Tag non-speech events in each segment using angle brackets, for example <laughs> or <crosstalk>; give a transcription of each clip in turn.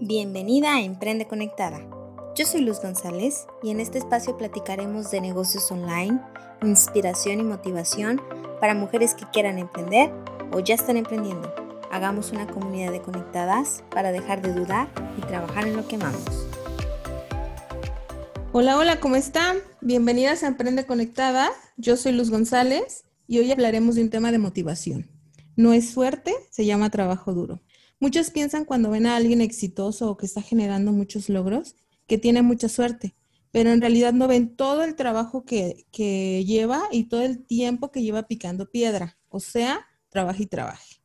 Bienvenida a Emprende Conectada. Yo soy Luz González y en este espacio platicaremos de negocios online, inspiración y motivación para mujeres que quieran emprender o ya están emprendiendo. Hagamos una comunidad de conectadas para dejar de dudar y trabajar en lo que amamos. Hola, hola, ¿cómo están? Bienvenidas a Emprende Conectada. Yo soy Luz González y hoy hablaremos de un tema de motivación. No es suerte, se llama trabajo duro. Muchos piensan cuando ven a alguien exitoso o que está generando muchos logros que tiene mucha suerte, pero en realidad no ven todo el trabajo que, que lleva y todo el tiempo que lleva picando piedra, o sea, trabaja y trabaje.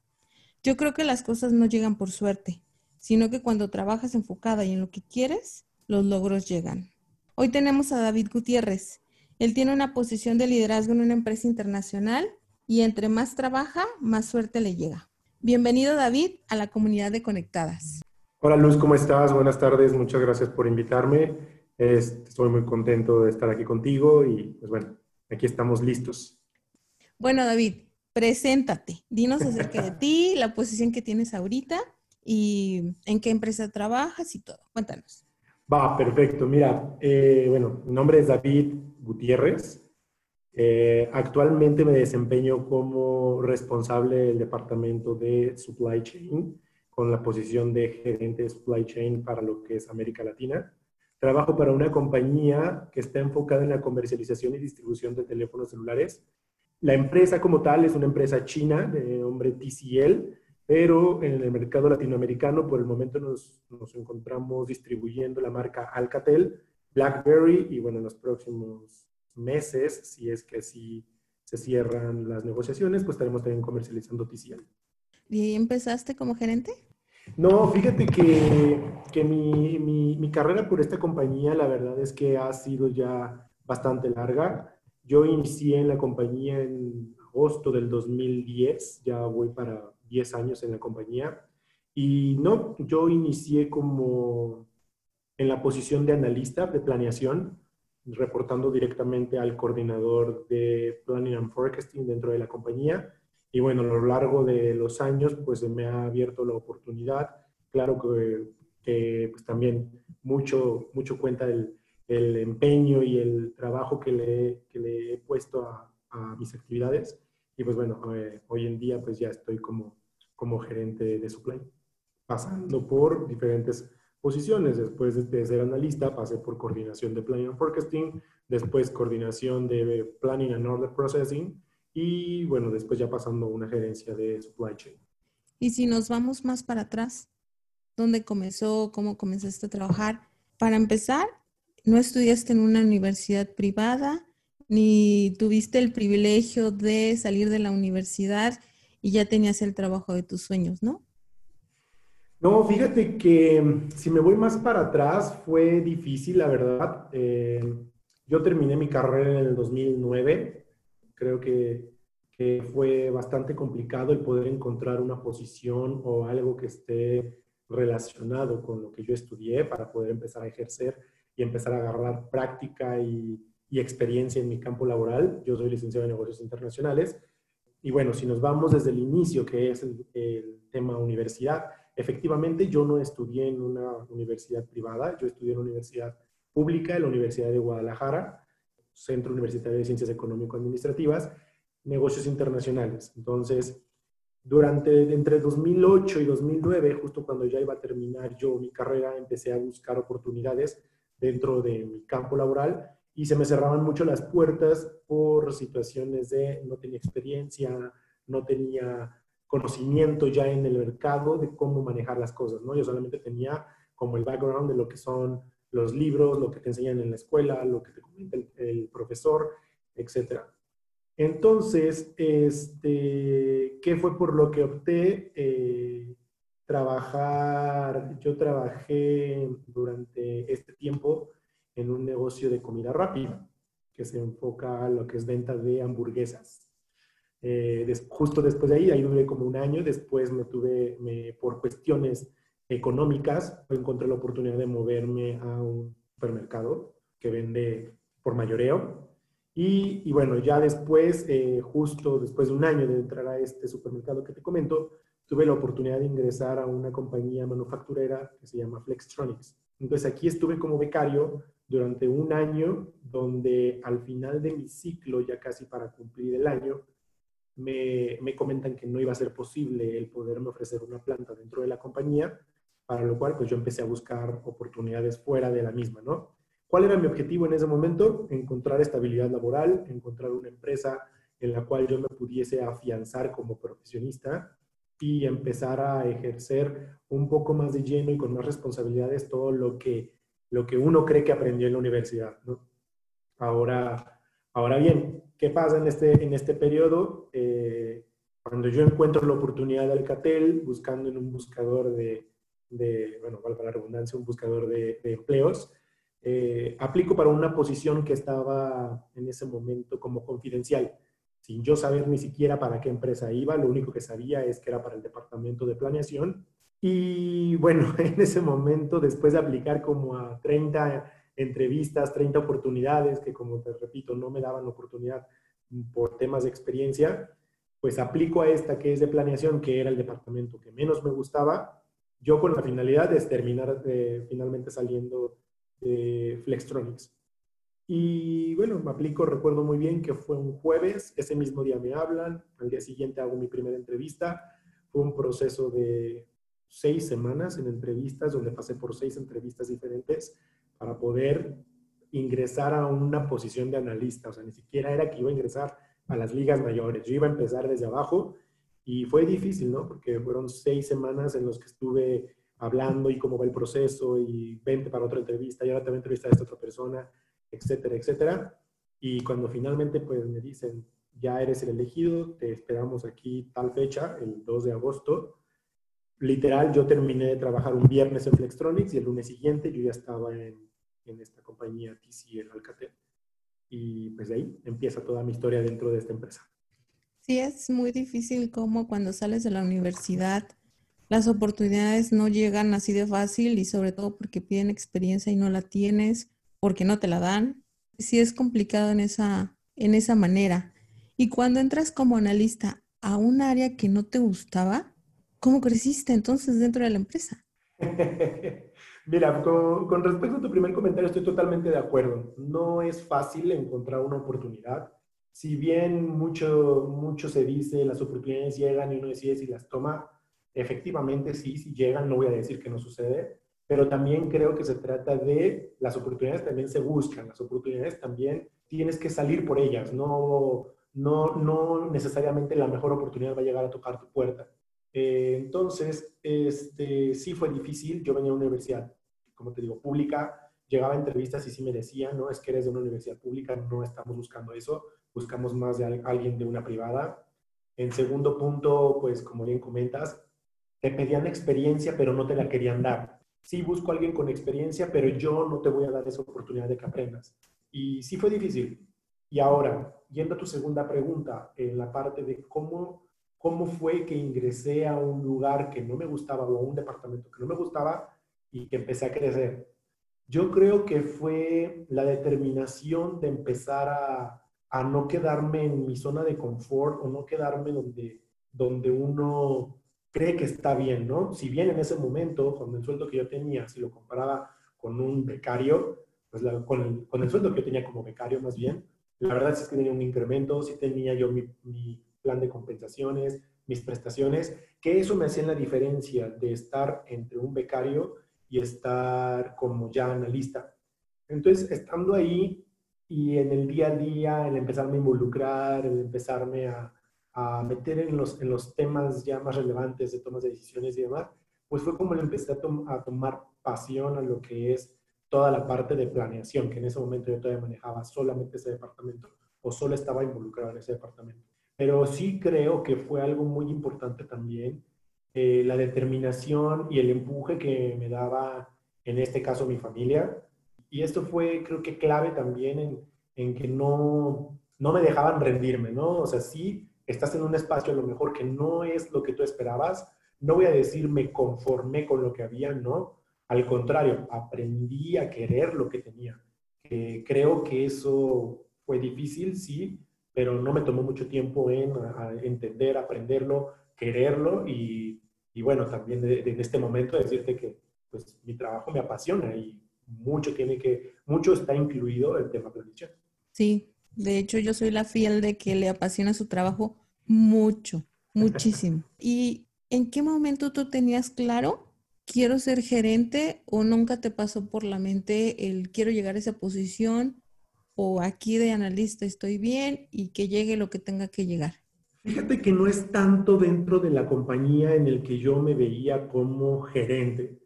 Yo creo que las cosas no llegan por suerte, sino que cuando trabajas enfocada y en lo que quieres, los logros llegan. Hoy tenemos a David Gutiérrez. Él tiene una posición de liderazgo en una empresa internacional y entre más trabaja, más suerte le llega. Bienvenido David a la comunidad de Conectadas. Hola Luz, ¿cómo estás? Buenas tardes, muchas gracias por invitarme. Estoy muy contento de estar aquí contigo y pues bueno, aquí estamos listos. Bueno David, preséntate, dinos acerca de <laughs> ti, la posición que tienes ahorita y en qué empresa trabajas y todo. Cuéntanos. Va, perfecto. Mira, eh, bueno, mi nombre es David Gutiérrez. Eh, actualmente me desempeño como responsable del departamento de Supply Chain, con la posición de gerente de Supply Chain para lo que es América Latina. Trabajo para una compañía que está enfocada en la comercialización y distribución de teléfonos celulares. La empresa como tal es una empresa china de nombre TCL, pero en el mercado latinoamericano por el momento nos, nos encontramos distribuyendo la marca Alcatel, BlackBerry y bueno, en los próximos meses, si es que así se cierran las negociaciones, pues estaremos también comercializando TCL. ¿Y empezaste como gerente? No, fíjate que, que mi, mi, mi, carrera por esta compañía, la verdad es que ha sido ya bastante larga. Yo inicié en la compañía en agosto del 2010, ya voy para 10 años en la compañía. Y no, yo inicié como en la posición de analista de planeación reportando directamente al coordinador de Planning and Forecasting dentro de la compañía. Y bueno, a lo largo de los años, pues me ha abierto la oportunidad. Claro que, que pues también mucho, mucho cuenta el, el, empeño y el trabajo que le, que le he puesto a, a, mis actividades. Y pues bueno, eh, hoy en día pues ya estoy como, como gerente de supply, pasando por diferentes posiciones. Después de ser analista, pasé por coordinación de Planning and Forecasting, después coordinación de Planning and Order Processing y bueno, después ya pasando a una gerencia de Supply Chain. Y si nos vamos más para atrás, ¿dónde comenzó? ¿Cómo comenzaste a trabajar? Para empezar, no estudiaste en una universidad privada, ni tuviste el privilegio de salir de la universidad y ya tenías el trabajo de tus sueños, ¿no? No, fíjate que mm, si me voy más para atrás fue difícil, la verdad. Eh, yo terminé mi carrera en el 2009. Creo que, fue bastante complicado el poder encontrar una posición o algo que esté relacionado con lo que yo estudié para poder empezar a ejercer y empezar a agarrar práctica y, experiencia en mi campo laboral. Yo soy licenciado en negocios internacionales. Y bueno, si nos vamos desde el inicio, que es el tema universidad, Efectivamente, yo no estudié en una universidad privada, yo estudié en una universidad pública, en la Universidad de Guadalajara, Centro Universitario de Ciencias Económico-Administrativas, negocios internacionales. Entonces, durante entre 2008 y 2009, justo cuando ya iba a terminar yo mi carrera, empecé a buscar oportunidades dentro de mi campo laboral y se me cerraban mucho las puertas por situaciones de no tenía experiencia, no tenía conocimiento ya en el mercado de cómo manejar las cosas, ¿no? Yo solamente tenía como el background de lo que son los libros, lo que te enseñan en la escuela, lo que te comenta el, profesor, etc. Entonces, este, ¿qué fue por lo que opté? Eh, trabajar, yo trabajé durante este tiempo en un negocio de comida rápida que se enfoca a lo que es venta de hamburguesas. Eh, justo después de ahí, ahí duré como un año, después me tuve, por cuestiones económicas, encontré la oportunidad de moverme a un supermercado que vende por mayoreo. Y, y bueno, ya después, eh, justo después de un año de entrar a este supermercado que te comento, tuve la oportunidad de ingresar a una compañía manufacturera que se llama Flextronics. Entonces aquí estuve como becario durante un año, donde al final de mi ciclo, ya casi para cumplir el año, me, me, comentan que no iba a ser posible el poderme ofrecer una planta dentro de la compañía, para lo cual pues yo empecé a buscar oportunidades fuera de la misma, ¿no? ¿Cuál era mi objetivo en ese momento? Encontrar estabilidad laboral, encontrar una empresa en la cual yo me pudiese afianzar como profesionista y empezar a ejercer un poco más de lleno y con más responsabilidades todo lo que, lo que uno cree que aprendió en la universidad, ¿no? Ahora, ahora bien, ¿qué pasa en este, en este periodo? Eh, cuando yo encuentro la oportunidad de Alcatel, buscando en un buscador de, bueno, valga la redundancia, un buscador de empleos, eh, aplico para una posición que estaba en ese momento como confidencial, sin yo saber ni siquiera para qué empresa iba, lo único que sabía es que era para el departamento de planeación. Y bueno, <laughs> en ese momento, después de aplicar como a 30 entrevistas, 30 oportunidades, que como te repito, no me daban oportunidad por temas de experiencia, pues aplico a esta que es de planeación, que era el departamento que menos me gustaba, yo con la finalidad de terminar finalmente saliendo de Flextronics. Y bueno, me aplico, recuerdo muy bien que fue un jueves, ese mismo día me hablan, al día siguiente hago mi primera entrevista, fue un proceso de seis semanas en entrevistas, donde pasé por seis entrevistas diferentes para poder ingresar a una posición de analista, o sea, ni siquiera era que iba a ingresar a las ligas mayores, yo iba a empezar desde abajo y fue difícil, ¿no? Porque fueron seis semanas en los que estuve hablando y cómo va el proceso y vente para otra entrevista y ahora te voy a entrevistar a esta otra persona, etcétera, etcétera. Y cuando finalmente pues me dicen, ya eres el elegido, te esperamos aquí tal fecha, el 2 de agosto. Literal, yo terminé de trabajar un viernes en Flextronics y el lunes siguiente yo ya estaba en, en esta compañía TCL Alcatel. Y pues de ahí empieza toda mi historia dentro de esta empresa. Sí, es muy difícil como cuando sales de la universidad las oportunidades no llegan así de fácil y sobre todo porque piden experiencia y no la tienes, porque no te la dan. Sí es complicado en esa, en esa manera. Y cuando entras como analista a un área que no te gustaba, ¿cómo creciste entonces dentro de la empresa? <laughs> Mira, con, respecto a tu primer comentario, estoy totalmente de acuerdo. No es fácil encontrar una oportunidad. Si bien mucho, mucho se dice, las oportunidades llegan y uno decide si las toma, Efectivamente, sí, si llegan, no voy a decir que no sucede, pero también creo que se trata de las oportunidades también se buscan, las oportunidades también tienes que salir por ellas, no, no, no necesariamente la mejor oportunidad va a llegar a tocar tu puerta. Eh, entonces, este, sí fue difícil, yo venía a una universidad, como te digo, pública, llegaba a entrevistas y sí me decían, no, es que eres de una universidad pública, no estamos buscando eso, buscamos más de alguien de una privada. En segundo punto, pues como bien comentas, te pedían experiencia, pero no te la querían dar. Sí, busco a alguien con experiencia, pero yo no te voy a dar esa oportunidad de que aprendas. Y sí fue difícil. Y ahora, yendo a tu segunda pregunta, en la parte de cómo, cómo fue que ingresé a un lugar que no me gustaba o a un departamento que no me gustaba y que empecé a crecer. Yo creo que fue la determinación de empezar a, a no quedarme en mi zona de confort o no quedarme donde, donde uno cree que está bien, ¿no? Si bien en ese momento, con el sueldo que yo tenía, si lo comparaba con un becario, pues con, el, con, el, sueldo que yo tenía como becario más bien, la verdad es que tenía un incremento, sí tenía yo mi, mi plan de compensaciones, mis prestaciones, que eso me hacía la diferencia de estar entre un becario y estar como ya analista. Entonces, estando ahí y en el día a día, el empezarme a involucrar, el empezarme a, meter en los, en los temas ya más relevantes de tomas de decisiones y demás, pues fue como le empecé a, a, tomar pasión a lo que es toda la parte de planeación, que en ese momento yo todavía manejaba solamente ese departamento o solo estaba involucrado en ese departamento. Pero sí creo que fue algo muy importante también eh, la determinación y el empuje que me daba, en este caso, mi familia. Y esto fue, creo que, clave también en, en que no, no me dejaban rendirme, ¿no? O sea, sí estás en un espacio a lo mejor que no es lo que tú esperabas, no voy a decir me conformé con lo que había, no. Al contrario, aprendí a querer lo que tenía. creo que eso fue difícil, sí, pero no me tomó mucho tiempo en entender, aprenderlo, quererlo y y bueno, también en este momento decirte que pues mi trabajo me apasiona y mucho tiene que, mucho está incluido el tema planeación. Sí, de hecho yo soy la fiel de que le apasiona su trabajo mucho, <laughs> muchísimo. ¿Y en qué momento tú tenías claro, quiero ser gerente o nunca te pasó por la mente el quiero llegar a esa posición o aquí de analista estoy bien y que llegue lo que tenga que llegar? Fíjate que no es tanto dentro de la compañía en el que yo me veía como gerente.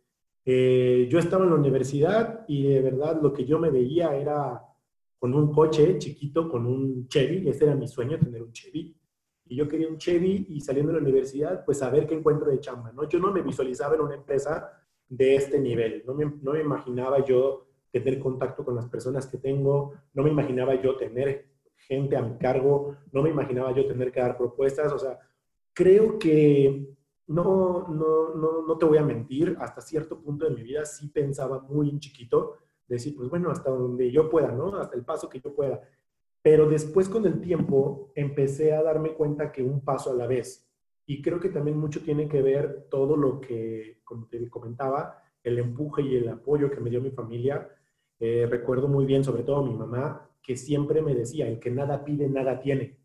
Eh, yo estaba en la universidad y de verdad lo que yo me veía era con un coche chiquito, con un Chevy, ese era mi sueño, tener un Chevy. Y yo quería un Chevy y saliendo de la universidad, pues a ver qué encuentro de chamba, ¿no? Yo no me visualizaba en una empresa de este nivel, no me, no me imaginaba yo tener contacto con las personas que tengo, no me imaginaba yo tener gente a mi cargo, no me imaginaba yo tener que dar propuestas, o sea, creo que no, no, no, no te voy a mentir, hasta cierto punto de mi vida sí pensaba muy en chiquito, decir, pues bueno, hasta donde yo pueda, ¿no? Hasta el paso que yo pueda. Pero después con el tiempo empecé a darme cuenta que un paso a la vez. Y creo que también mucho tiene que ver todo lo que, como te comentaba, el empuje y el apoyo que me dio mi familia. Eh, recuerdo muy bien, sobre todo mi mamá, que siempre me decía, el que nada pide, nada tiene.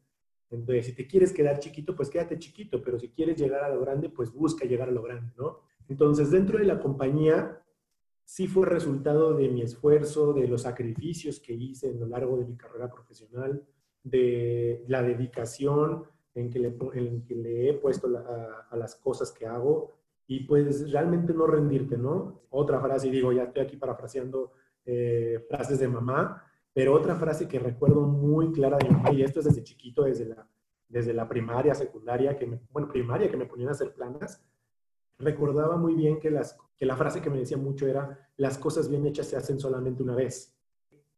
Entonces, si te quieres quedar chiquito, pues quédate chiquito, pero si quieres llegar a lo grande, pues busca llegar a lo grande, ¿no? Entonces, dentro de la compañía, sí fue resultado de mi esfuerzo, de los sacrificios que hice a lo largo de mi carrera profesional, de la dedicación en que le, en que le he puesto a, las cosas que hago y pues realmente no rendirte, ¿no? Otra frase, y digo, ya estoy aquí parafraseando eh, frases de mamá, pero otra frase que recuerdo muy clara de mamá, y esto es desde chiquito, desde la, desde la primaria, secundaria, que me, bueno, primaria, que me ponían a hacer planas, recordaba muy bien que, las, que la frase que me decía mucho era, las cosas bien hechas se hacen solamente una vez.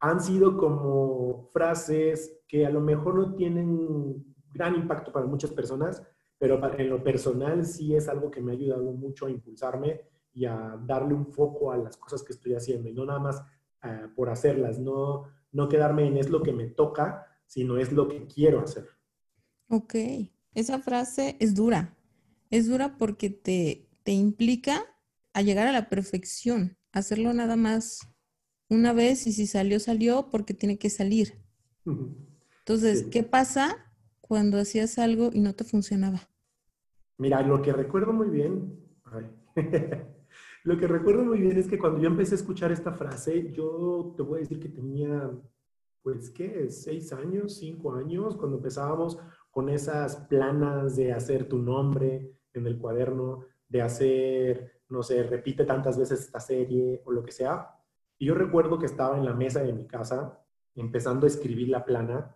Han sido como frases que a lo mejor no tienen gran impacto para muchas personas, pero en lo personal sí es algo que me ha ayudado mucho a impulsarme y a darle un foco a las cosas que estoy haciendo y no nada más eh, por hacerlas, no, no quedarme en es lo que me toca, sino es lo que quiero hacer. Ok, esa frase es dura. Es dura porque te, te implica a llegar a la perfección, hacerlo nada más una vez y si salió, salió porque tiene que salir. Entonces, ¿qué pasa cuando hacías algo y no te funcionaba? Mira, lo que recuerdo muy bien, <laughs> lo que recuerdo muy bien es que cuando yo empecé a escuchar esta frase, yo te voy a decir que tenía, pues, ¿qué? Seis años, cinco años, cuando empezábamos con esas planas de hacer tu nombre en el cuaderno, de hacer, no sé, repite tantas veces esta serie o lo que sea. Y yo recuerdo que estaba en la mesa de mi casa empezando a escribir la plana,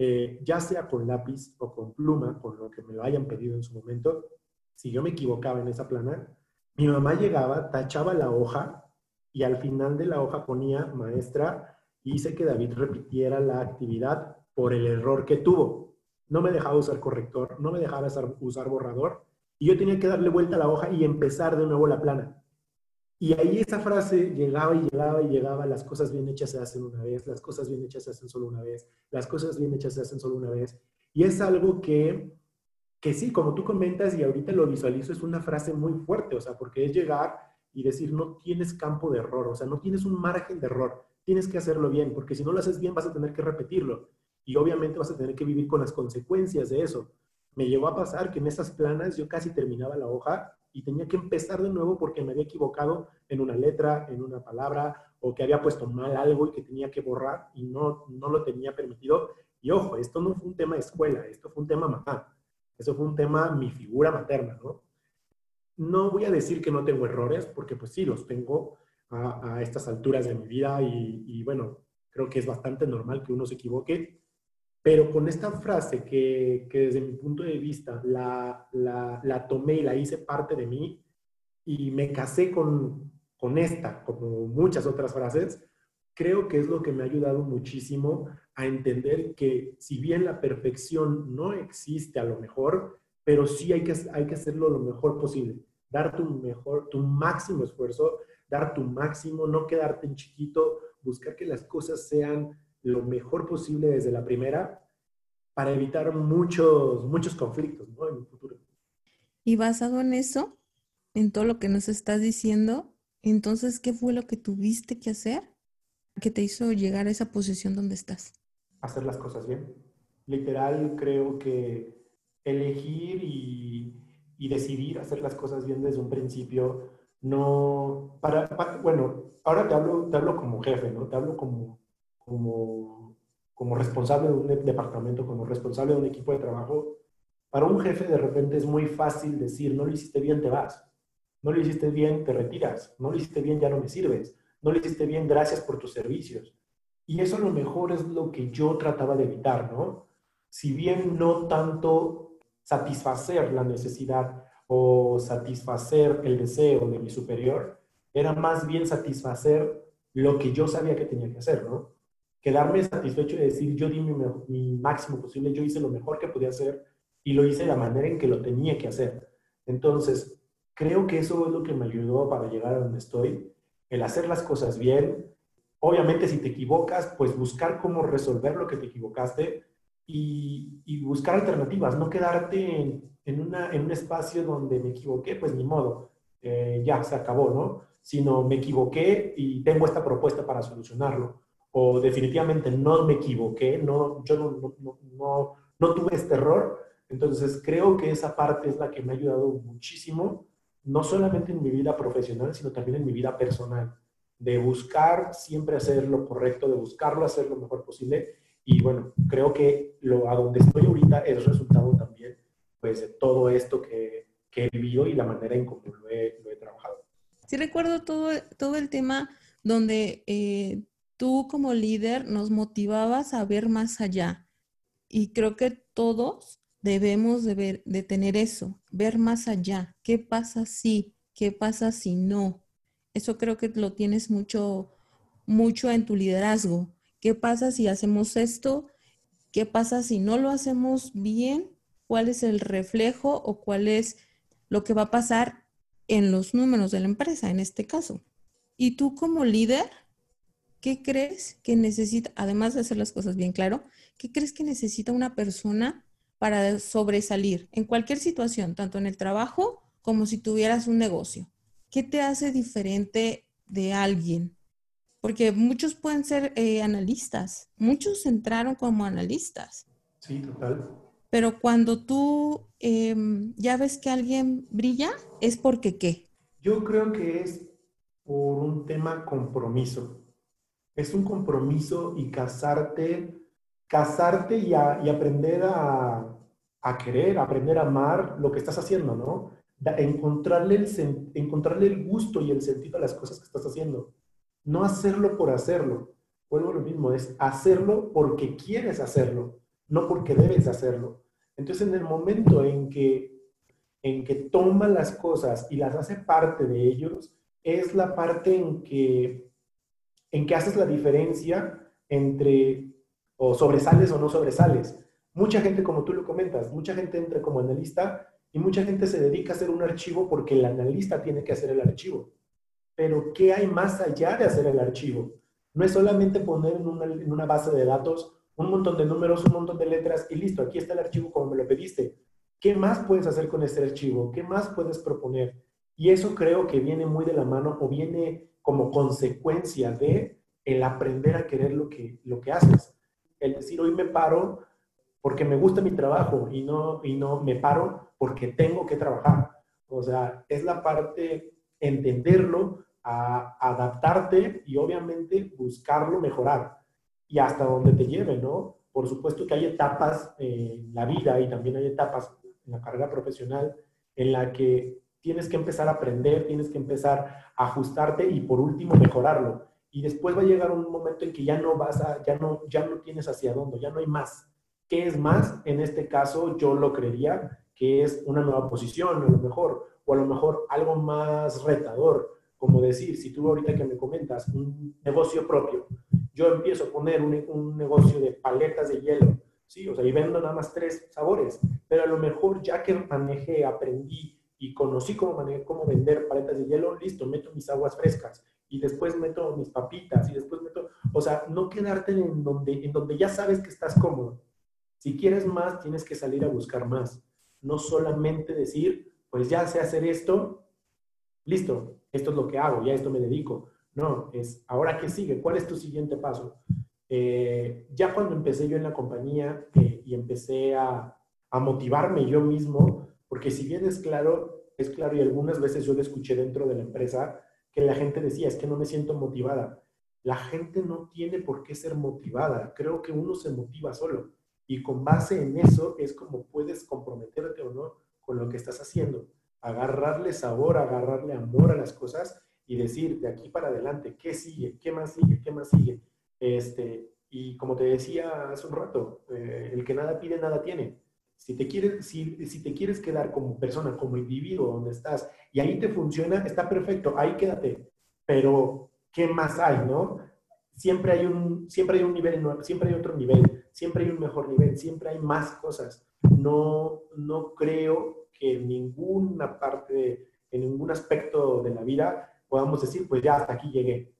eh, ya sea con lápiz o con pluma, con lo que me lo hayan pedido en su momento. Si yo me equivocaba en esa plana, mi mamá llegaba, tachaba la hoja y al final de la hoja ponía, maestra, hice que David repitiera la actividad por el error que tuvo. No me dejaba usar corrector, no me dejaba usar borrador y yo tenía que darle vuelta a la hoja y empezar de nuevo la plana. Y ahí esa frase llegaba y llegaba y llegaba, las cosas bien hechas se hacen una vez, las cosas bien hechas se hacen solo una vez, las cosas bien hechas se hacen solo una vez. Y es algo que, que sí, como tú comentas y ahorita lo visualizo, es una frase muy fuerte, o sea, porque es llegar y decir, no tienes campo de error, o sea, no tienes un margen de error, tienes que hacerlo bien, porque si no lo haces bien vas a tener que repetirlo y obviamente vas a tener que vivir con las consecuencias de eso me llevó a pasar que en esas planas yo casi terminaba la hoja y tenía que empezar de nuevo porque me había equivocado en una letra, en una palabra, o que había puesto mal algo y que tenía que borrar y no, no lo tenía permitido. Y ojo, esto no fue un tema de escuela, esto fue un tema mamá. Eso fue un tema mi figura materna, ¿no? No voy a decir que no tengo errores, porque pues sí, los tengo a, estas alturas de mi vida y, y bueno, creo que es bastante normal que uno se equivoque, pero con esta frase que, desde mi punto de vista la, la, la, tomé y la hice parte de mí y me casé con, con esta, como muchas otras frases, creo que es lo que me ha ayudado muchísimo a entender que si bien la perfección no existe a lo mejor, pero sí hay que, hay que hacerlo lo mejor posible, dar tu mejor, tu máximo esfuerzo, dar tu máximo, no quedarte en chiquito, buscar que las cosas sean lo mejor posible desde la primera para evitar muchos, muchos conflictos en el futuro. Y basado en eso, en todo lo que nos estás diciendo, entonces, ¿qué fue lo que tuviste que hacer que te hizo llegar a esa posición donde estás? Hacer las cosas bien. Literal, creo que elegir y, y decidir hacer las cosas bien desde un principio, no, para, bueno, ahora te hablo, te hablo como jefe, ¿no? Te hablo como, como, como responsable de un departamento, como responsable de un equipo de trabajo. Para un jefe de repente es muy fácil decir, no lo hiciste bien, te vas. No lo hiciste bien, te retiras. No lo hiciste bien, ya no me sirves. No lo hiciste bien, gracias por tus servicios. Y eso a lo mejor es lo que yo trataba de evitar, ¿no? Si bien no tanto satisfacer la necesidad o satisfacer el deseo de mi superior, era más bien satisfacer lo que yo sabía que tenía que hacer, ¿no? Quedarme satisfecho y decir, yo di mi, mi máximo posible, yo hice lo mejor que podía hacer y lo hice de la manera en que lo tenía que hacer. Entonces, Creo que eso es lo que me ayudó para llegar a donde estoy, el hacer las cosas bien. Obviamente si te equivocas, pues buscar cómo resolver lo que te equivocaste y, buscar alternativas, no quedarte en, una, en, un espacio donde me equivoqué, pues ni modo, eh, ya se acabó, ¿no? Sino me equivoqué y tengo esta propuesta para solucionarlo. O definitivamente no me equivoqué, no, yo no, no, no, no tuve este error. Entonces creo que esa parte es la que me ha ayudado muchísimo no solamente en mi vida profesional, sino también en mi vida personal, de buscar siempre hacer lo correcto, de buscarlo hacer lo mejor posible. Y bueno, creo que lo a donde estoy ahorita es resultado también pues de todo esto que, que he vivido y la manera en cómo lo he, lo he trabajado. Sí recuerdo todo, todo el tema donde eh, tú como líder nos motivabas a ver más allá. Y creo que todos debemos de, tener eso, ver más allá. ¿Qué pasa si? ¿Qué pasa si no? Eso creo que lo tienes mucho, mucho en tu liderazgo. ¿Qué pasa si hacemos esto? ¿Qué pasa si no lo hacemos bien? ¿Cuál es el reflejo o cuál es lo que va a pasar en los números de la empresa en este caso? Y tú como líder, ¿qué crees que necesita, además de hacer las cosas bien claro, qué crees que necesita una persona para sobresalir en cualquier situación, tanto en el trabajo como si tuvieras un negocio? ¿Qué te hace diferente de alguien? Porque muchos pueden ser eh, analistas, muchos entraron como analistas. Sí, total. Pero cuando tú em, ya ves que alguien brilla, es porque qué? Yo creo que es por un tema compromiso. Es un compromiso y casarte casarte y, aprender a, querer, aprender a amar lo que estás haciendo, ¿no? encontrarle el, encontrarle el gusto y el sentido a las cosas que estás haciendo. No hacerlo por hacerlo. Vuelvo a lo mismo, es hacerlo porque quieres hacerlo, no porque debes hacerlo. Entonces, en el momento en que, en que toma las cosas y las hace parte de ellos, es la parte en que, en que haces la diferencia entre o sobresales o no sobresales. Mucha gente, como tú lo comentas, mucha gente entra como analista y mucha gente se dedica a hacer un archivo porque el analista tiene que hacer el archivo. Pero, ¿qué hay más allá de hacer el archivo? No es solamente poner en una, en una base de datos un montón de números, un montón de letras y listo, aquí está el archivo como me lo pediste. ¿Qué más puedes hacer con este archivo? ¿Qué más puedes proponer? Y eso creo que viene muy de la mano o viene como consecuencia de el aprender a querer lo que, lo que haces el decir hoy me paro porque me gusta mi trabajo y no, y no me paro porque tengo que trabajar. O sea, es la parte entenderlo, adaptarte y obviamente buscarlo mejorar y hasta donde te lleve, ¿no? Por supuesto que hay etapas en la vida y también hay etapas en la carrera profesional en la que tienes que empezar a aprender, tienes que empezar a ajustarte y por último mejorarlo y después va a llegar un momento en que ya no vas a, ya no, ya no tienes hacia dónde, ya no hay más. ¿Qué es más? En este caso yo lo creería que es una nueva posición, a lo mejor, o a lo mejor algo más retador, como decir, si tú ahorita que me comentas un negocio propio, yo empiezo a poner un, un negocio de paletas de hielo, sí, o sea, y vendo nada más tres sabores, pero a lo mejor ya que manejé, aprendí y conocí cómo, cómo vender paletas de hielo, listo, meto mis aguas frescas y después meto mis papitas y después meto, o sea, no quedarte en donde, en donde ya sabes que estás cómodo. Si quieres más, tienes que salir a buscar más. No solamente decir, pues ya sé hacer esto, listo, esto es lo que hago, ya esto me dedico. No, es ahora qué sigue, cuál es tu siguiente paso. Eh, ya cuando empecé yo en la compañía eh, y empecé a, a, motivarme yo mismo, porque si bien es claro, es claro y algunas veces yo lo escuché dentro de la empresa, que la gente decía, es que no me siento motivada. La gente no tiene por qué ser motivada, creo que uno se motiva solo y con base en eso es como puedes comprometerte o no con lo que estás haciendo, agarrarle sabor, agarrarle amor a las cosas y decir de aquí para adelante, ¿qué sigue? ¿Qué más sigue? ¿Qué más sigue? Este, y como te decía hace un rato, eh, el que nada pide, nada tiene. Si te, quieres, si, si te quieres quedar como persona, como individuo, donde estás, y ahí te funciona, está perfecto, ahí quédate. Pero, ¿qué más hay, no? Siempre hay un, siempre hay un nivel, siempre hay otro nivel, siempre hay un mejor nivel, siempre hay más cosas. No, no creo que en ninguna parte, en ningún aspecto de la vida podamos decir, pues ya hasta aquí llegué.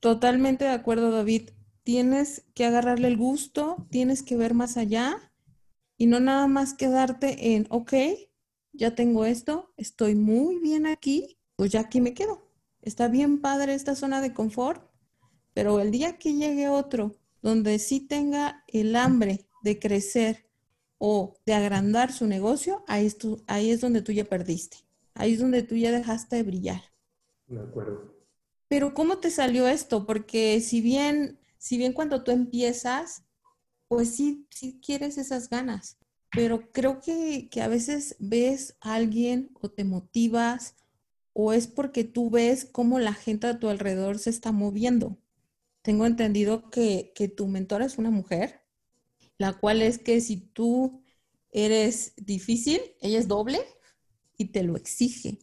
Totalmente de acuerdo, David. Tienes que agarrarle el gusto, tienes que ver más allá y no nada más quedarte en, ok, ya tengo esto, estoy muy bien aquí, pues ya aquí me quedo. Está bien padre esta zona de confort, pero el día que llegue otro donde sí tenga el hambre de crecer, o de agrandar su negocio, ahí es, ahí es donde tú ya perdiste. Ahí es donde tú ya dejaste de brillar. De acuerdo. Pero ¿cómo te salió esto? Porque si bien, si bien cuando tú empiezas, pues sí, sí quieres esas ganas, pero creo que, que a veces ves a alguien o te motivas o es porque tú ves cómo la gente a tu alrededor se está moviendo. Tengo entendido que, que tu mentora es una mujer la cual es que si tú eres difícil, ella es doble y te lo exige.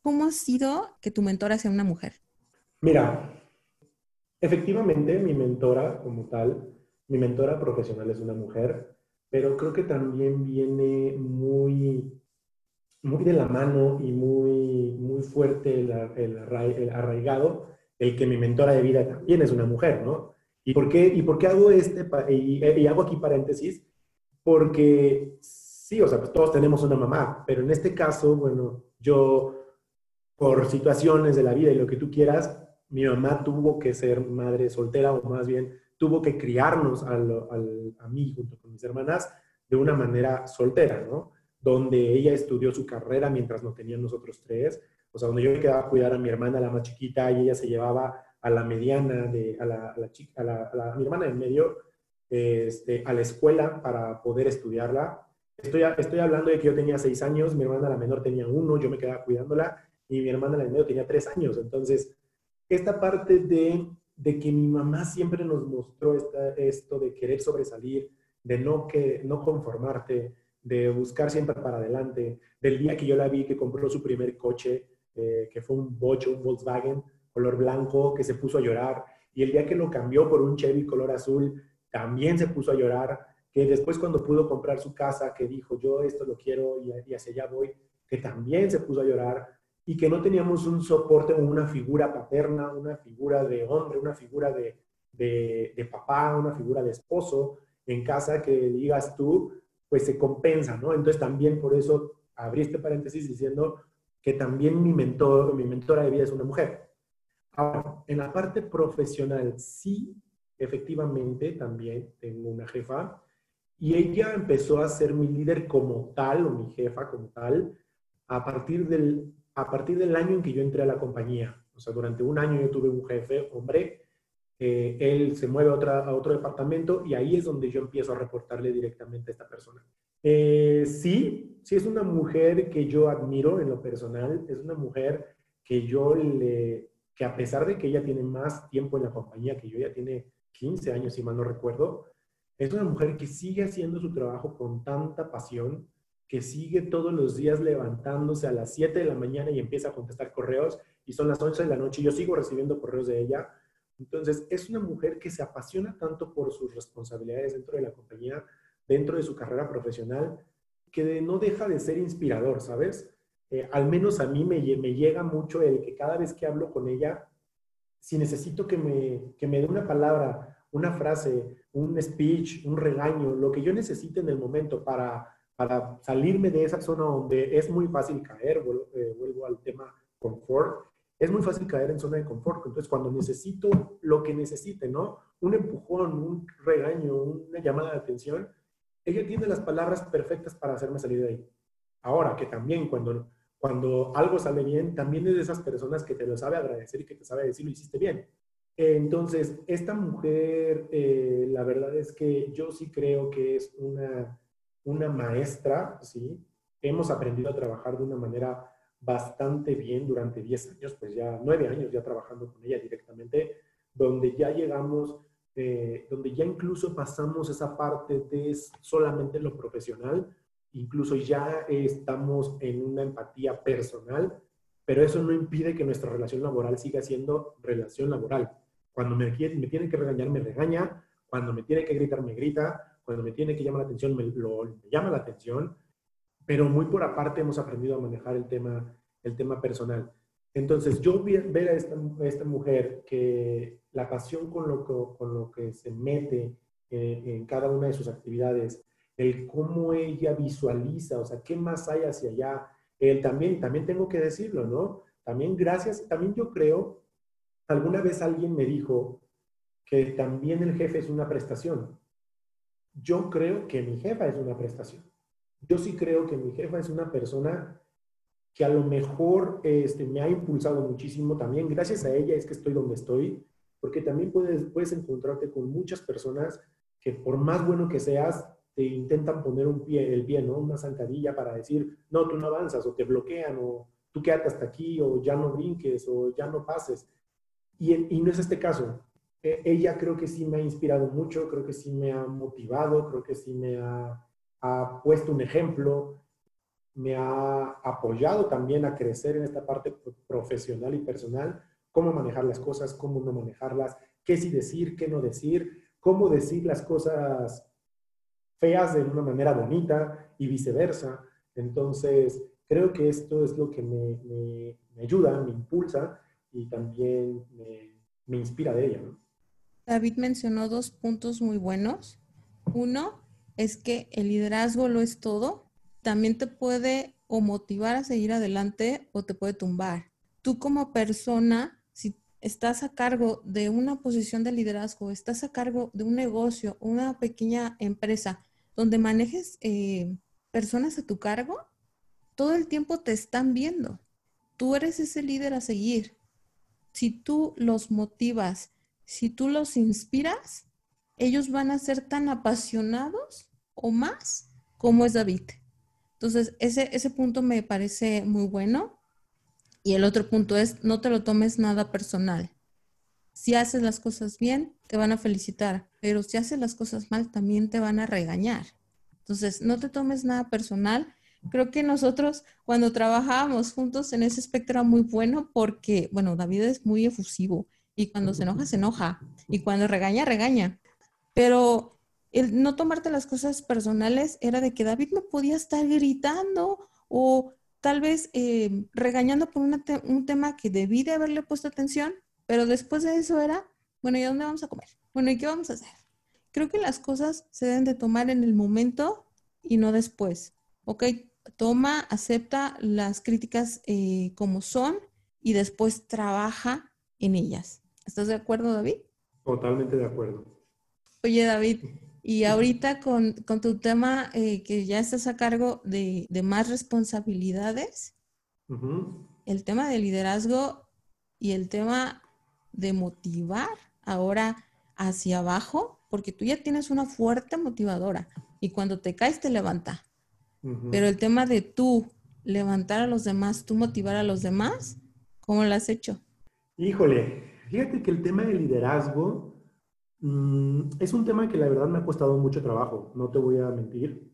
¿Cómo ha sido que tu mentora sea una mujer? Mira, efectivamente mi mentora como tal, mi mentora profesional es una mujer, pero creo que también viene muy, muy de la mano y muy, muy fuerte el, el arraigado el que mi mentora de vida también es una mujer, ¿no? ¿Y por qué, y por qué hago este, y, hago aquí paréntesis? Porque sí, o sea, pues todos tenemos una mamá, pero en este caso, bueno, yo, por situaciones de la vida y lo que tú quieras, mi mamá tuvo que ser madre soltera o más bien tuvo que criarnos al, al, a mí junto con mis hermanas de una manera soltera, ¿no? Donde ella estudió su carrera mientras no tenían nosotros tres, o sea, donde yo me quedaba a cuidar a mi hermana, la más chiquita, y ella se llevaba a la mediana, de, a, la, a, la chica, a, la, a, mi hermana en medio, este, a la escuela para poder estudiarla. Estoy, estoy hablando de que yo tenía seis años, mi hermana la menor tenía uno, yo me quedaba cuidándola y mi hermana la en medio tenía tres años. Entonces, esta parte de, de que mi mamá siempre nos mostró esta, esto de querer sobresalir, de no, que, no conformarte, de buscar siempre para adelante, del día que yo la vi que compró su primer coche, eh, que fue un Bocho, un Volkswagen, color blanco, que se puso a llorar, y el día que lo cambió por un Chevy color azul, también se puso a llorar, que después cuando pudo comprar su casa, que dijo, yo esto lo quiero y, hacia allá voy, que también se puso a llorar, y que no teníamos un soporte o una figura paterna, una figura de hombre, una figura de, de, de papá, una figura de esposo en casa que digas tú, pues se compensa, ¿no? Entonces también por eso abrí este paréntesis diciendo que también mi mentor, mi mentora de vida es una mujer. Ahora, en la parte profesional, sí, efectivamente, también tengo una jefa y ella empezó a ser mi líder como tal, o mi jefa como tal, a partir del, a partir del año en que yo entré a la compañía. O sea, durante un año yo tuve un jefe, hombre, eh, él se mueve a, otro departamento y ahí es donde yo empiezo a reportarle directamente a esta persona. Eh, sí, sí es una mujer que yo admiro en lo personal, es una mujer que yo le, que a pesar de que ella tiene más tiempo en la compañía que yo, ya tiene 15 años, si mal no recuerdo, es una mujer que sigue haciendo su trabajo con tanta pasión, que sigue todos los días levantándose a las 7 de la mañana y empieza a contestar correos y son las 11 de la noche y yo sigo recibiendo correos de ella. Entonces, es una mujer que se apasiona tanto por sus responsabilidades dentro de la compañía, dentro de su carrera profesional, que no deja de ser inspirador, ¿sabes? Eh, al menos a mí me, me, llega mucho el que cada vez que hablo con ella, si necesito que me, que me dé una palabra, una frase, un speech, un regaño, lo que yo necesite en el momento para, para salirme de esa zona donde es muy fácil caer, vuelvo, eh, vuelvo al tema confort, es muy fácil caer en zona de confort. Entonces, cuando necesito lo que necesite, ¿no? Un empujón, un regaño, una llamada de atención, ella tiene las palabras perfectas para hacerme salir de ahí. Ahora, que también cuando, cuando algo sale bien, también es de esas personas que te lo sabe agradecer y que te sabe decir lo hiciste bien. Entonces, esta mujer, eh, la verdad es que yo sí creo que es una, una maestra, ¿sí? Hemos aprendido a trabajar de una manera bastante bien durante 10 años, pues ya 9 años ya trabajando con ella directamente, donde ya llegamos, eh, donde ya incluso pasamos esa parte de solamente lo profesional, incluso ya estamos en una empatía personal, pero eso no impide que nuestra relación laboral siga siendo relación laboral. Cuando me, me tiene que regañar, me regaña, cuando me tiene que gritar, me grita, cuando me tiene que llamar la atención, me, lo, me llama la atención, pero muy por aparte hemos aprendido a manejar el tema, el tema personal. Entonces, yo ver a esta, esta mujer que la pasión con lo que, con lo que se mete en, en cada una de sus actividades, el cómo ella visualiza, o sea, qué más hay hacia allá, él también, también tengo que decirlo, ¿no? También gracias, también yo creo, alguna vez alguien me dijo que también el jefe es una prestación. Yo creo que mi jefa es una prestación yo sí creo que mi jefa es una persona que a lo mejor este, me ha impulsado muchísimo también. Gracias a ella es que estoy donde estoy, porque también puedes, puedes encontrarte con muchas personas que por más bueno que seas, te intentan poner un pie, el pie, ¿no? Una zancadilla para decir, no, tú no avanzas, o te bloquean, o tú quédate hasta aquí, o ya no brinques, o ya no pases. Y, y no es este caso. E, ella creo que sí me ha inspirado mucho, creo que sí me ha motivado, creo que sí me ha ha puesto un ejemplo, me ha apoyado también a crecer en esta parte profesional y personal, cómo manejar las cosas, cómo no manejarlas, qué sí decir, qué no decir, cómo decir las cosas feas de una manera bonita y viceversa. Entonces, creo que esto es lo que me, ayuda, me impulsa y también me, me inspira de ella. David mencionó dos puntos muy buenos. Uno, es que el liderazgo lo es todo, también te puede o motivar a seguir adelante o te puede tumbar. Tú como persona, si estás a cargo de una posición de liderazgo, estás a cargo de un negocio, una pequeña empresa donde manejes eh, personas a tu cargo, todo el tiempo te están viendo. Tú eres ese líder a seguir. Si tú los motivas, si tú los inspiras, ellos van a ser tan apasionados o más como es David. Entonces, ese, ese punto me parece muy bueno. Y el otro punto es, no te lo tomes nada personal. Si haces las cosas bien, te van a felicitar, pero si haces las cosas mal, también te van a regañar. Entonces, no te tomes nada personal. Creo que nosotros cuando trabajábamos juntos en ese espectro era muy bueno porque, bueno, David es muy efusivo y cuando se enoja, se enoja y cuando regaña, regaña. Pero el no tomarte las cosas personales era de que David me podía estar gritando o tal vez eh, regañando por un tema que debí de haberle puesto atención, pero después de eso era, bueno, ¿y dónde vamos a comer? Bueno, ¿y qué vamos a hacer? Creo que las cosas se deben de tomar en el momento y no después. Ok, toma, acepta las críticas eh, como son y después trabaja en ellas. ¿Estás de acuerdo, David? Totalmente de acuerdo. Oye, David, y ahorita con, tu tema eh, que ya estás a cargo de, más responsabilidades, el tema de liderazgo y el tema de motivar ahora hacia abajo, porque tú ya tienes una fuerte motivadora y cuando te caes te levanta. Pero el tema de tú levantar a los demás, tú motivar a los demás, ¿cómo lo has hecho? Híjole, fíjate que el tema de liderazgo Mm, es un tema que la verdad me ha costado mucho trabajo, no te voy a mentir,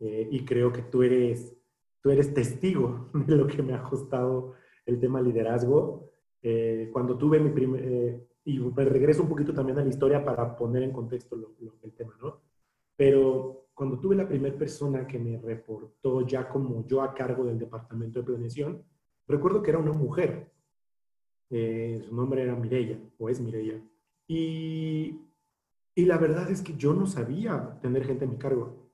eh, y creo que tú eres, tú eres testigo <laughs> de lo que me ha costado el tema liderazgo. Eh, cuando tuve mi primer, eh, y me regreso un poquito también a la historia para poner en contexto lo, el tema, ¿no? Pero cuando tuve la primera persona que me reportó ya como yo a cargo del departamento de planeación, recuerdo que era una mujer. Su nombre era Mireya, o es Mireya. Y y la verdad es que yo no sabía tener gente a mi cargo.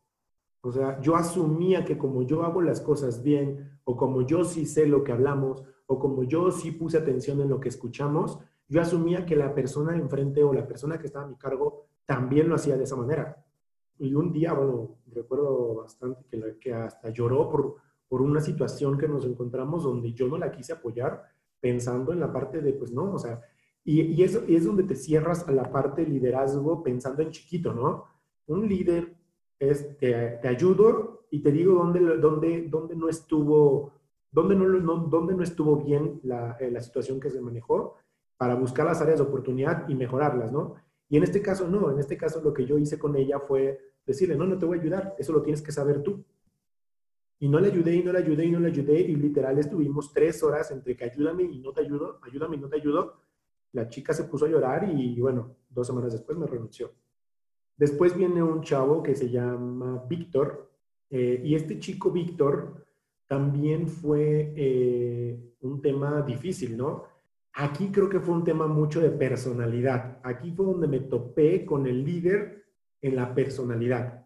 O sea, yo asumía que como yo hago las cosas bien, o como yo sí sé lo que hablamos, o como yo sí puse atención en lo que escuchamos, yo asumía que la persona enfrente o la persona que estaba a mi cargo también lo hacía de esa manera. Y un día, bueno, recuerdo bastante que, que hasta lloró por, por una situación que nos encontramos donde yo no la quise apoyar pensando en la parte de, pues no, o sea, y, eso es donde te cierras a la parte de liderazgo pensando en chiquito, ¿no? Un líder es, te, ayudo y te digo dónde, dónde, dónde no estuvo, dónde no, no, dónde no estuvo bien la, eh, la situación que se manejó para buscar las áreas de oportunidad y mejorarlas, ¿no? Y en este caso no, en este caso lo que yo hice con ella fue decirle, no, no te voy a ayudar, eso lo tienes que saber tú. Y no le ayudé y no le ayudé y no le ayudé y literal estuvimos tres horas entre que ayúdame y no te ayudo, ayúdame y no te ayudo. La chica se puso a llorar y bueno, dos semanas después me renunció. Después viene un chavo que se llama Víctor eh, y este chico Víctor también fue eh, un tema difícil, ¿no? Aquí creo que fue un tema mucho de personalidad. Aquí fue donde me topé con el líder en la personalidad.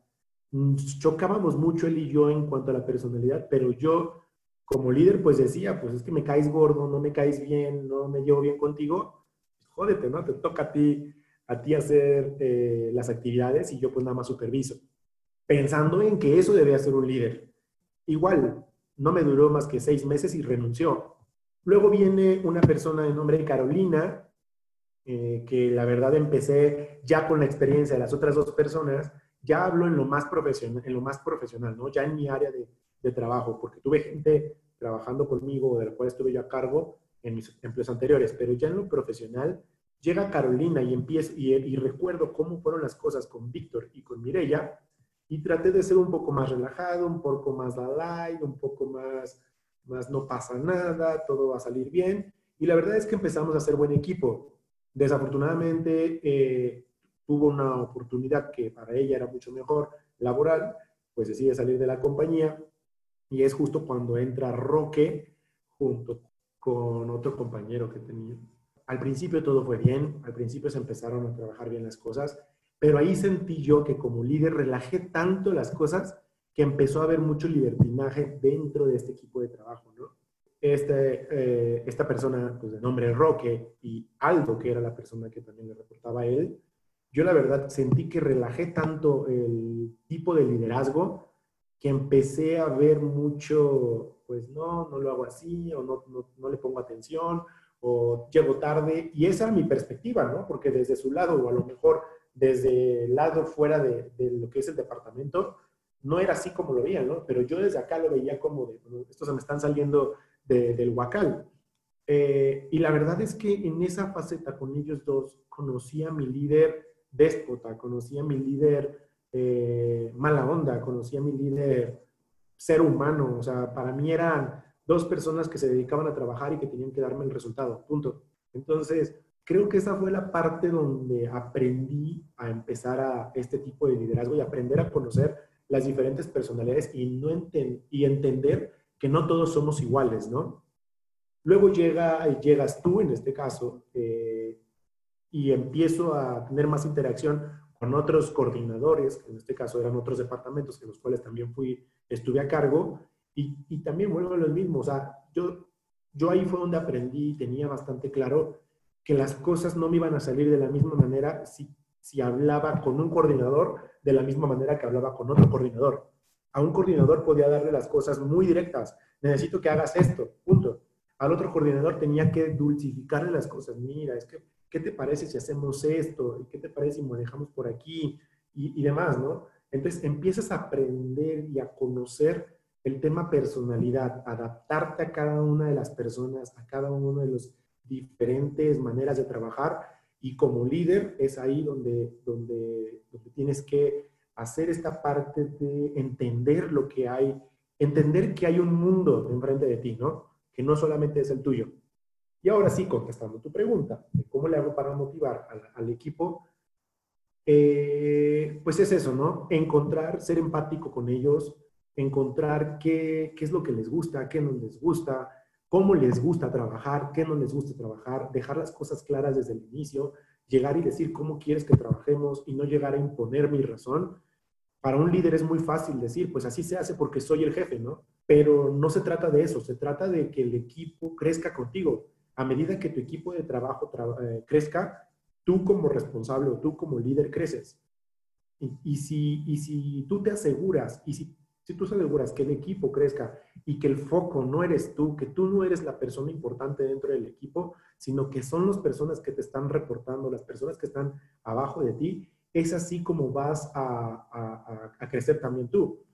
Mm, chocábamos mucho él y yo en cuanto a la personalidad, pero yo como líder pues decía, pues es que me caes gordo, no me caes bien, no me llevo bien contigo, jódete, ¿no? Te toca a ti, a ti hacer eh, las actividades y yo pues nada más superviso, pensando en que eso debía ser un líder. Igual, no me duró más que seis meses y renunció. Luego viene una persona de nombre Carolina, eh, que la verdad empecé ya con la experiencia de las otras dos personas, ya hablo en lo más profesional, en lo más profesional, ¿no? Ya en mi área de, de trabajo, porque tuve gente trabajando conmigo, de la cual estuve yo a cargo en mis empleos anteriores, pero ya en lo profesional, llega Carolina y empiezo, y, recuerdo cómo fueron las cosas con Víctor y con Mirella, y traté de ser un poco más relajado, un poco más light, un poco más más no pasa nada, todo va a salir bien. Y la verdad es que empezamos a ser buen equipo. Desafortunadamente, eh, tuvo una oportunidad que para ella era mucho mejor laboral, pues decide salir de la compañía y es justo cuando entra Roque junto con otro compañero que tenía. Al principio todo fue bien, al principio se empezaron a trabajar bien las cosas, pero ahí sentí yo que como líder relajé tanto las cosas que empezó a haber mucho libertinaje dentro de este equipo de trabajo, ¿no? Este, eh, esta persona, pues de nombre Roque, y Aldo, que era la persona que también le reportaba a él, yo la verdad sentí que relajé tanto el tipo de liderazgo que empecé a ver mucho, pues no, no lo hago así, o no, no, no le pongo atención, o llego tarde, y esa era mi perspectiva, ¿no? Porque desde su lado, o a lo mejor desde el lado fuera de, de lo que es el departamento, no era así como lo veía, ¿no? Pero yo desde acá lo veía como de, estos se me están saliendo del huacal. Eh, y la verdad es que en esa faceta con ellos dos conocí a mi líder déspota, conocí a mi líder eh, mala onda, conocí a mi líder ser humano. O sea, para mí eran dos personas que se dedicaban a trabajar y que tenían que darme el resultado, punto. Entonces, creo que esa fue la parte donde aprendí a empezar a este tipo de liderazgo y aprender a conocer las diferentes personalidades y, no y entender que no todos somos iguales, ¿no? Luego llega, llegas tú, en este caso, eh, y empiezo a tener más interacción con otros coordinadores, que en este caso eran otros departamentos, que los cuales también fui, estuve a cargo, y, y también vuelvo a lo mismo, o sea, yo, yo ahí fue donde aprendí y tenía bastante claro que las cosas no me iban a salir de la misma manera si si hablaba con un coordinador de la misma manera que hablaba con otro coordinador. A un coordinador podía darle las cosas muy directas. Necesito que hagas esto, punto. Al otro coordinador tenía que dulcificarle las cosas. Mira, es que, ¿qué te parece si hacemos esto? ¿Qué te parece si manejamos por aquí? Y, y demás, ¿no? Entonces empiezas a aprender y a conocer el tema personalidad, adaptarte a cada una de las personas, a cada uno de las diferentes maneras de trabajar y como líder es ahí donde, donde, tienes que hacer esta parte de entender lo que hay, entender que hay un mundo enfrente de ti, ¿no? Que no solamente es el tuyo. Y ahora sí, contestando tu pregunta, cómo le hago para motivar al, equipo, eh, pues es eso, ¿no? Encontrar, ser empático con ellos, encontrar qué, qué es lo que les gusta, qué no les gusta, cómo les gusta trabajar, qué no les gusta trabajar, dejar las cosas claras desde el inicio, llegar y decir cómo quieres que trabajemos y no llegar a imponer mi razón. para un líder es muy fácil decir, pues así se hace porque soy el jefe, ¿no? Pero no se trata de eso, se trata de que el equipo crezca contigo. A medida que tu equipo de trabajo eh, crezca, tú como responsable o tú como líder creces. Y, si, y si tú te aseguras, y si, si tú aseguras que el equipo crezca y que el foco no eres tú, que tú no eres la persona importante dentro del equipo, sino que son las personas que te están reportando, las personas que están abajo de ti, es así como vas a, crecer también tú.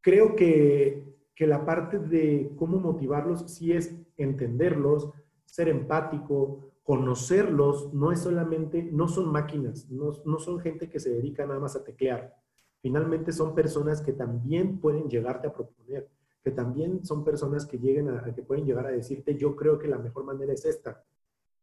Creo que, que, la parte de cómo motivarlos sí es entenderlos, ser empático, conocerlos, no es solamente, no son máquinas, no, no son gente que se dedica nada más a teclear. Finalmente son personas que también pueden llegarte a proponer, que también son personas que, lleguen a, que pueden llegar a decirte, yo creo que la mejor manera es esta.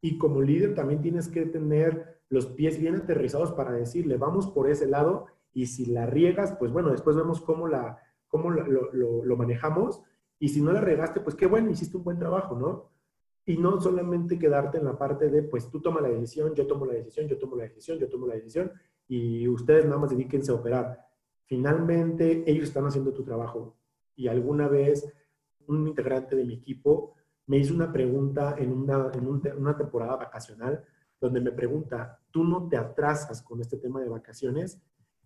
Y como líder también tienes que tener los pies bien aterrizados para decirle, vamos por ese lado y si la riegas, pues bueno, después vemos cómo, la, cómo lo, lo, manejamos y si no la regaste, pues qué bueno, hiciste un buen trabajo, ¿no? Y no solamente quedarte en la parte de, pues tú toma la decisión, yo tomo la decisión, yo tomo la decisión, yo tomo la decisión y ustedes nada más dedíquense a operar. Finalmente, ellos están haciendo tu trabajo. Y alguna vez un integrante de mi equipo me hizo una pregunta en una, en una temporada vacacional donde me pregunta, ¿tú no te atrasas con este tema de vacaciones?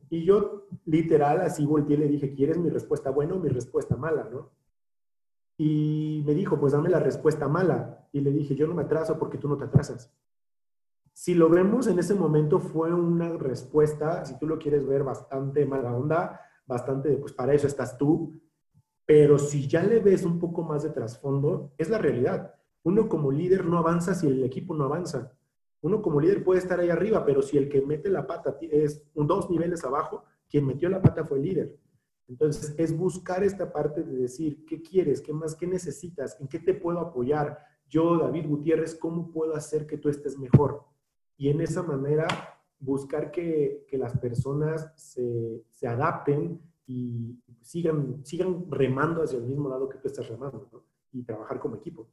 Y yo literal así volteé y le dije, ¿quieres mi respuesta buena o mi respuesta mala? ¿no? Y me dijo, pues dame la respuesta mala. Y le dije, yo no me atraso porque tú no te atrasas. Si lo vemos en ese momento fue una respuesta, si tú lo quieres ver, bastante mala onda, bastante pues para eso estás tú, pero si ya le ves un poco más de trasfondo, es la realidad. Uno como líder no avanza si el equipo no avanza. Uno como líder puede estar ahí arriba, pero si el que mete la pata es dos niveles abajo, quien metió la pata fue el líder. Entonces, es buscar esta parte de decir, ¿qué quieres? ¿Qué más? ¿Qué necesitas? ¿En qué te puedo apoyar? Yo, David Gutiérrez, ¿cómo puedo hacer que tú estés mejor? Y en esa manera, buscar que, que las personas se, se adapten y sigan, sigan remando hacia el mismo lado que tú estás remando, ¿no? Y trabajar como equipo.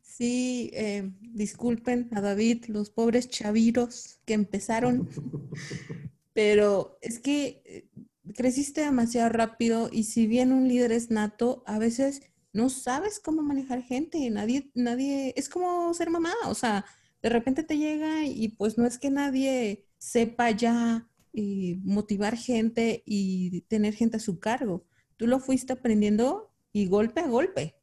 Sí, eh, disculpen a David, los pobres chaviros que empezaron, <laughs> pero es que eh, creciste demasiado rápido y si bien un líder es nato, a veces no sabes cómo manejar gente, nadie, nadie, es como ser mamá, o sea, de repente te llega y pues no es que nadie sepa ya y motivar gente y tener gente a su cargo. Tú lo fuiste aprendiendo y golpe a golpe,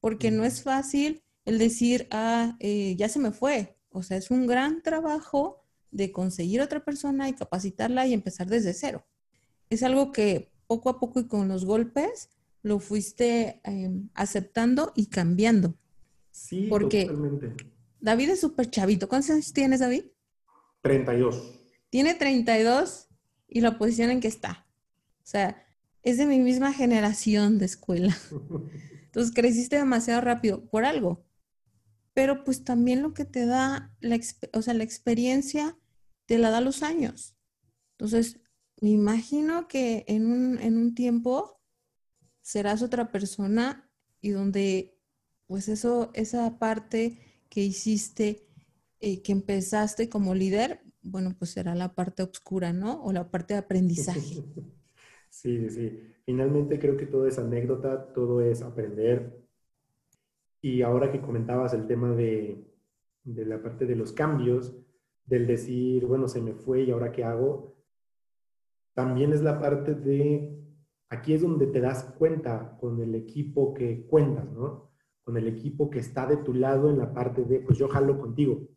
porque no es fácil el decir, ah, eh, ya se me fue. O sea, es un gran trabajo de conseguir otra persona y capacitarla y empezar desde cero. Es algo que poco a poco y con los golpes lo fuiste em, aceptando y cambiando. Sí, porque David es súper chavito. ¿Cuántos años tienes, David? 32 tiene 32 y la posición en que está. O sea, es de mi misma generación de escuela. <laughs> Entonces creciste demasiado rápido por algo. Pero pues también lo que te da, la, o sea, la experiencia te la da los años. Entonces, me imagino que en un, en un tiempo serás otra persona y donde pues eso, esa parte que hiciste, eh, que empezaste como líder, bueno, pues será la parte oscura, ¿no? O la parte de aprendizaje. <laughs> Sí, sí. Finalmente creo que todo es anécdota, todo es aprender. Y ahora que comentabas el tema de, de la parte de los cambios, del decir, bueno, se me fue y ahora qué hago, también es la parte de, aquí es donde te das cuenta con el equipo que cuentas, ¿no? Con el equipo que está de tu lado en la parte de, pues yo jalo contigo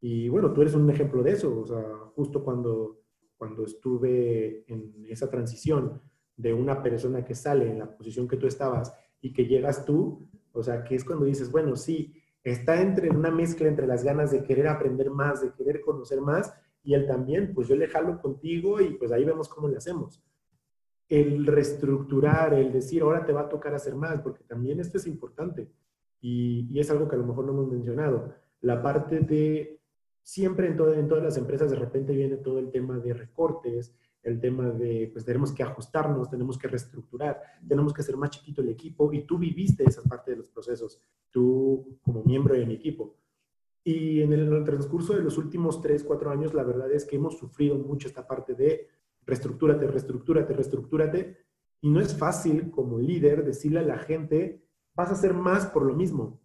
y bueno, tú eres un ejemplo de eso, o sea, justo cuando, cuando estuve en esa transición de una persona que sale en la posición que tú estabas y que llegas tú, o sea, que es cuando dices, bueno, sí, está entre una mezcla entre las ganas de querer aprender más, de querer conocer más, y él también, pues yo le jalo contigo y pues ahí vemos cómo le hacemos. El reestructurar, el decir, ahora te va a tocar hacer más, porque también esto es importante y, y es algo que a lo mejor no hemos mencionado. La parte de siempre en, en todas las empresas de repente viene todo el tema de recortes, el tema de, pues tenemos que ajustarnos, tenemos que reestructurar, tenemos que hacer más chiquito el equipo y tú viviste esa parte de los procesos, tú como miembro de mi equipo. Y en el transcurso de los últimos tres, cuatro años, la verdad es que hemos sufrido mucho esta parte de reestructúrate, reestructúrate, reestructúrate. Y no es fácil como líder decirle a la gente, vas a hacer más por lo mismo.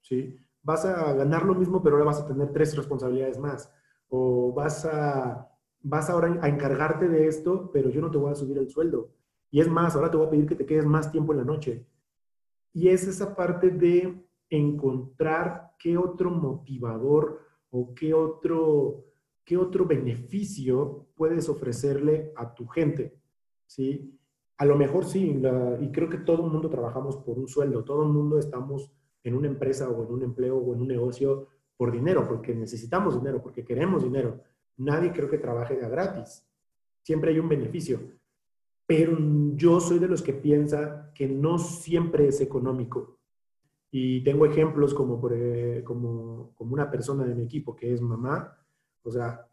¿Sí? Vas a ganar lo mismo, pero ahora vas a tener tres responsabilidades más. O vas a, vas ahora a encargarte de esto, pero yo no te voy a subir el sueldo. Y es más, ahora te voy a pedir que te quedes más tiempo en la noche. Y es esa parte de encontrar qué otro motivador o qué otro, qué otro beneficio puedes ofrecerle a tu gente, ¿sí? A lo mejor sí, y creo que todo el mundo trabajamos por un sueldo, todo el mundo estamos en una empresa o en un empleo o en un negocio por dinero, porque necesitamos dinero, porque queremos dinero. Nadie creo que trabaje de gratis. Siempre hay un beneficio. Pero yo soy de los que piensa que no siempre es económico. Y tengo ejemplos como, por, eh, como, como una persona de mi equipo que es mamá. O sea,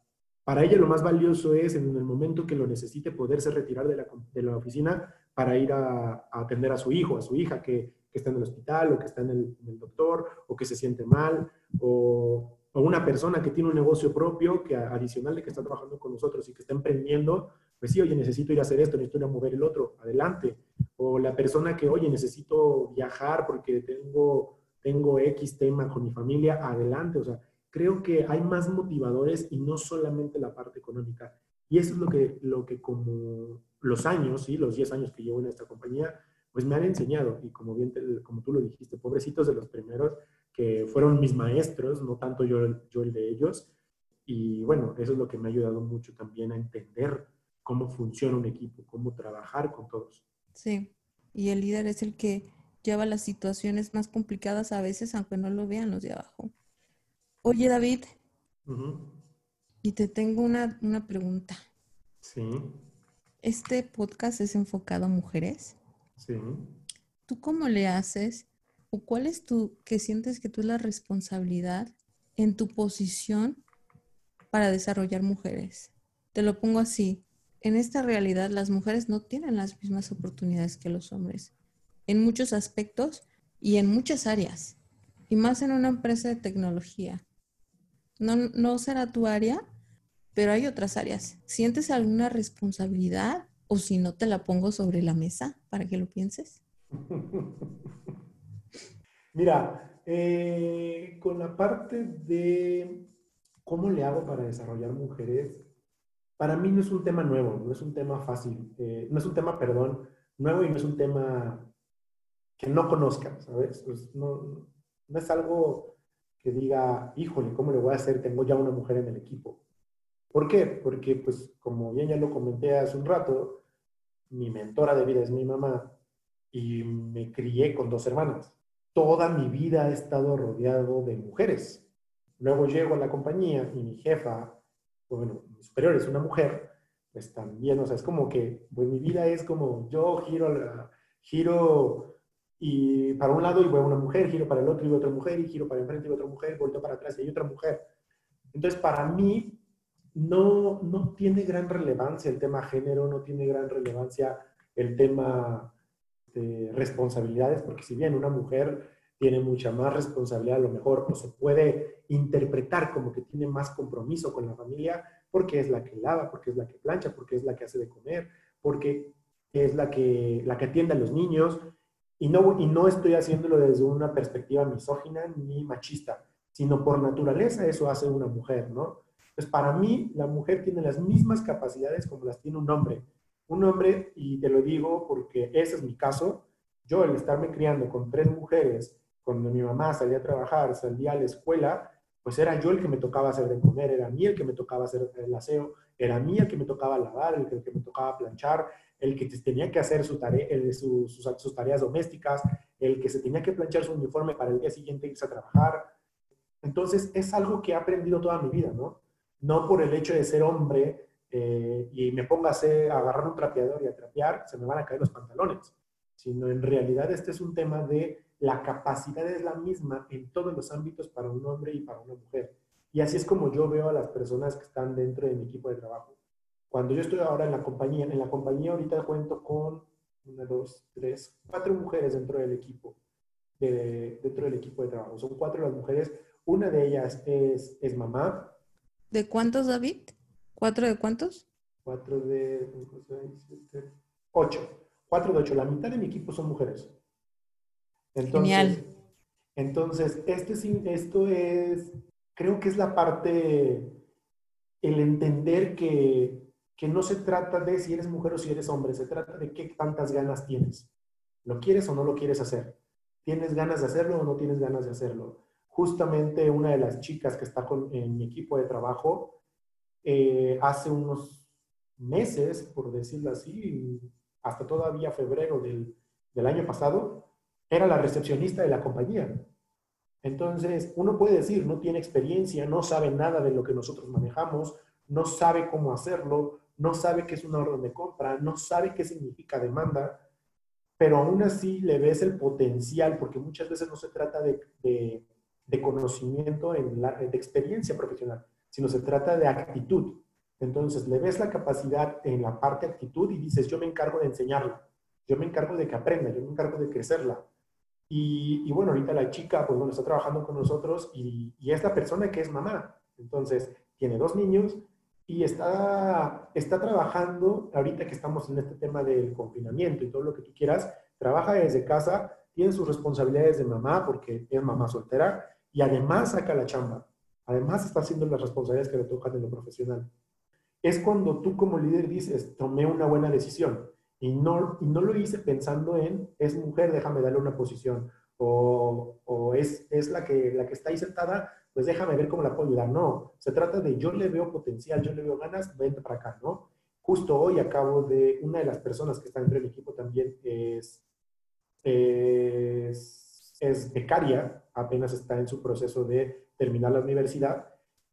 para ella lo más valioso es en el momento que lo necesite poderse retirar de la, de la oficina para ir a, atender a su hijo, a su hija que, que está en el hospital o que está en el, en el, doctor o que se siente mal o, o, una persona que tiene un negocio propio que adicional de que está trabajando con nosotros y que está emprendiendo, pues sí, oye, necesito ir a hacer esto, necesito ir a mover el otro, adelante. O la persona que, oye, necesito viajar porque tengo, tengo X tema con mi familia, adelante. O sea, creo que hay más motivadores y no solamente la parte económica. Y eso es lo que, lo que como los años, ¿sí? los 10 años que llevo en esta compañía, pues me han enseñado. Y como bien, como tú lo dijiste, pobrecitos de los primeros, que fueron mis maestros, no tanto yo, yo el de ellos. Y bueno, eso es lo que me ha ayudado mucho también a entender cómo funciona un equipo, cómo trabajar con todos. Sí, y el líder es el que lleva las situaciones más complicadas a veces, aunque no lo vean los de abajo. Oye, David, y te tengo una, una pregunta. Sí. Este podcast es enfocado a mujeres. Sí. ¿Tú cómo le haces o cuál es tu, que sientes que tú es la responsabilidad en tu posición para desarrollar mujeres? Te lo pongo así en esta realidad las mujeres no tienen las mismas oportunidades que los hombres, en muchos aspectos y en muchas áreas, y más en una empresa de tecnología. No, no será tu área, pero hay otras áreas. ¿Sientes alguna responsabilidad o si no te la pongo sobre la mesa para que lo pienses? <laughs> Mira, eh, con la parte de cómo le hago para desarrollar mujeres, para mí no es un tema nuevo, no es un tema fácil, eh, no es un tema, perdón, nuevo y no es un tema que no conozca, ¿sabes? Pues no, no es algo que diga, híjole, ¿cómo le voy a hacer? Tengo ya una mujer en el equipo. ¿Por qué? Porque, pues, como bien ya lo comenté hace un rato, mi mentora de vida es mi mamá y me crié con dos hermanas. Toda mi vida he estado rodeado de mujeres. Luego llego a la compañía y mi jefa bueno, mi superior es una mujer, pues también, o sea, es como que, pues mi vida es como yo giro, giro y para un lado y voy a una mujer, giro para el otro y voy a otra mujer, y giro para enfrente y voy a otra mujer, vuelto para atrás y hay otra mujer. Entonces, para mí, no, no tiene gran relevancia el tema género, no tiene gran relevancia el tema de responsabilidades, porque si bien una mujer tiene mucha más responsabilidad a lo mejor o se puede interpretar como que tiene más compromiso con la familia porque es la que lava, porque es la que plancha, porque es la que hace de comer, porque es la que, la que atiende a los niños. Y no, y no estoy haciéndolo desde una perspectiva misógina ni machista, sino por naturaleza eso hace una mujer, ¿no? Pues para mí la mujer tiene las mismas capacidades como las tiene un hombre. Un hombre, y te lo digo porque ese es mi caso, yo el estarme criando con tres mujeres cuando mi mamá salía a trabajar, salía a la escuela, pues era yo el que me tocaba hacer de comer, era a mí el que me tocaba hacer el aseo, era a mí el que me tocaba lavar, el que, me tocaba planchar, el que tenía que hacer su tarea, sus, sus, tareas domésticas, el que se tenía que planchar su uniforme para el día siguiente irse a trabajar. Entonces es algo que he aprendido toda mi vida, ¿no? No por el hecho de ser hombre eh, y me ponga a, hacer, a agarrar un trapeador y a trapear, se me van a caer los pantalones, sino en realidad este es un tema de la capacidad es la misma en todos los ámbitos para un hombre y para una mujer. Y así es como yo veo a las personas que están dentro de mi equipo de trabajo. Cuando yo estoy ahora en la compañía, en la compañía ahorita cuento con una, dos, tres, cuatro mujeres dentro del equipo, de, dentro del equipo de trabajo. Son cuatro las mujeres. Una de ellas es, es mamá. ¿De cuántos, David? ¿Cuatro de cuántos? 4 de 5, 6, 7, 8. 4 de 8. La mitad de mi equipo son mujeres. Entonces, Genial. Entonces, este, esto es, creo que es la parte, el entender que, que no se trata de si eres mujer o si eres hombre, se trata de qué tantas ganas tienes. ¿Lo quieres o no lo quieres hacer? ¿Tienes ganas de hacerlo o no tienes ganas de hacerlo? Justamente una de las chicas que está con, en mi equipo de trabajo, eh, hace unos meses, por decirlo así, hasta todavía febrero del, del año pasado, era la recepcionista de la compañía. Entonces, uno puede decir, no tiene experiencia, no sabe nada de lo que nosotros manejamos, no sabe cómo hacerlo, no sabe qué es una orden de compra, no sabe qué significa demanda, pero aún así le ves el potencial, porque muchas veces no se trata de, de, conocimiento, en la, de experiencia profesional, sino se trata de actitud. Entonces, le ves la capacidad en la parte actitud y dices, yo me encargo de enseñarla, yo me encargo de que aprenda, yo me encargo de crecerla. Y, bueno, ahorita la chica, pues bueno, está trabajando con nosotros y, y, es la persona que es mamá. Entonces, tiene dos niños y está, está trabajando, ahorita que estamos en este tema del confinamiento y todo lo que tú quieras, trabaja desde casa, tiene sus responsabilidades de mamá porque es mamá soltera y además saca la chamba. Además está haciendo las responsabilidades que le tocan en lo profesional. Es cuando tú como líder dices, tomé una buena decisión y no, y no lo hice pensando en, es mujer, déjame darle una posición o, o es, es la, que, la que está ahí sentada pues déjame ver cómo la puedo ayudar. No, se trata de yo le veo potencial, yo le veo ganas, vente para acá, ¿no? Justo hoy acabo de, una de las personas que está dentro de mi equipo también es, es, es becaria, apenas está en su proceso de terminar la universidad.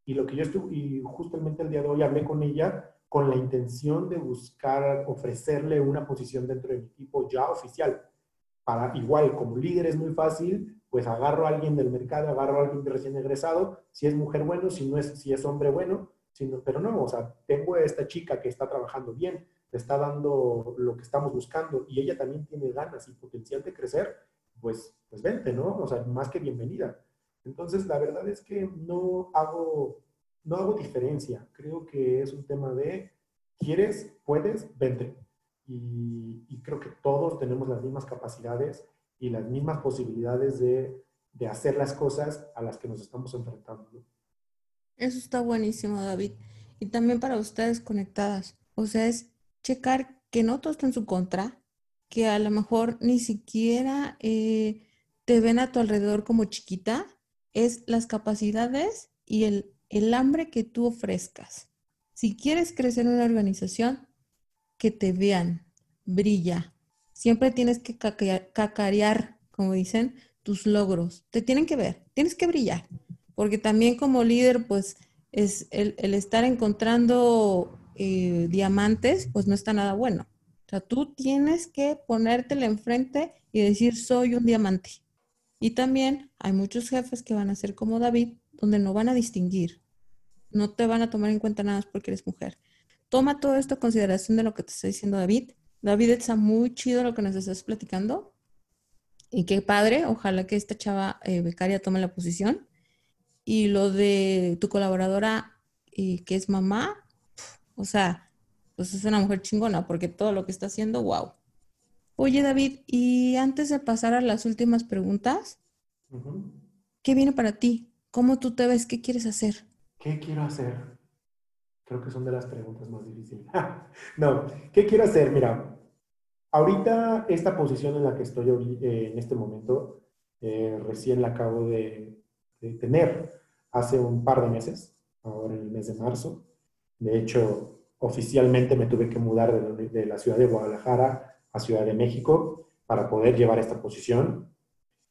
Y lo que yo estuve, y justamente el día de hoy hablé con ella con la intención de buscar ofrecerle una posición dentro de mi equipo ya oficial. Para igual, como líder es muy fácil, pues agarro a alguien del mercado, agarro a alguien recién egresado, si es mujer bueno, si no es, si es hombre bueno, sino, pero no, o sea, tengo a esta chica que está trabajando bien, le está dando lo que estamos buscando y ella también tiene ganas y potencial de crecer, pues, pues vente, ¿no? O sea, más que bienvenida. Entonces, la verdad es que no hago, no hago diferencia. Creo que es un tema de, ¿quieres? ¿Puedes? Vente. Y, creo que todos tenemos las mismas capacidades y las mismas posibilidades de, de hacer las cosas a las que nos estamos enfrentando. Eso está buenísimo, David. Y también para ustedes conectadas. O sea, es checar que no todo está en su contra, que a lo mejor ni siquiera eh, te ven a tu alrededor como chiquita, es las capacidades y el, el hambre que tú ofrezcas. Si quieres crecer en una organización, que te vean, brilla, Siempre tienes que cacarear, como dicen, tus logros. Te tienen que ver, tienes que brillar. Porque también como líder, pues es el, estar encontrando eh, diamantes, pues no está nada bueno. O sea, tú tienes que ponértela enfrente y decir, soy un diamante. Y también hay muchos jefes que van a ser como David, donde no van a distinguir. No te van a tomar en cuenta nada porque eres mujer. Toma todo esto en consideración de lo que te está diciendo David David, está muy chido lo que nos estás platicando. Y qué padre, ojalá que esta chava eh, becaria tome la posición. Y lo de tu colaboradora, eh, que es mamá, o sea, pues es una mujer chingona, porque todo lo que está haciendo, wow. Oye, David, y antes de pasar a las últimas preguntas, ¿qué viene para ti? ¿Cómo tú te ves? ¿Qué quieres hacer? ¿Qué quiero hacer? Creo que son de las preguntas más difíciles. <laughs> no, ¿qué quiero hacer? Mira, ahorita esta posición en la que estoy eh, en este momento, eh, recién la acabo de, tener hace un par de meses, ahora en el mes de marzo. De hecho, oficialmente me tuve que mudar de, de la ciudad de Guadalajara a Ciudad de México para poder llevar esta posición.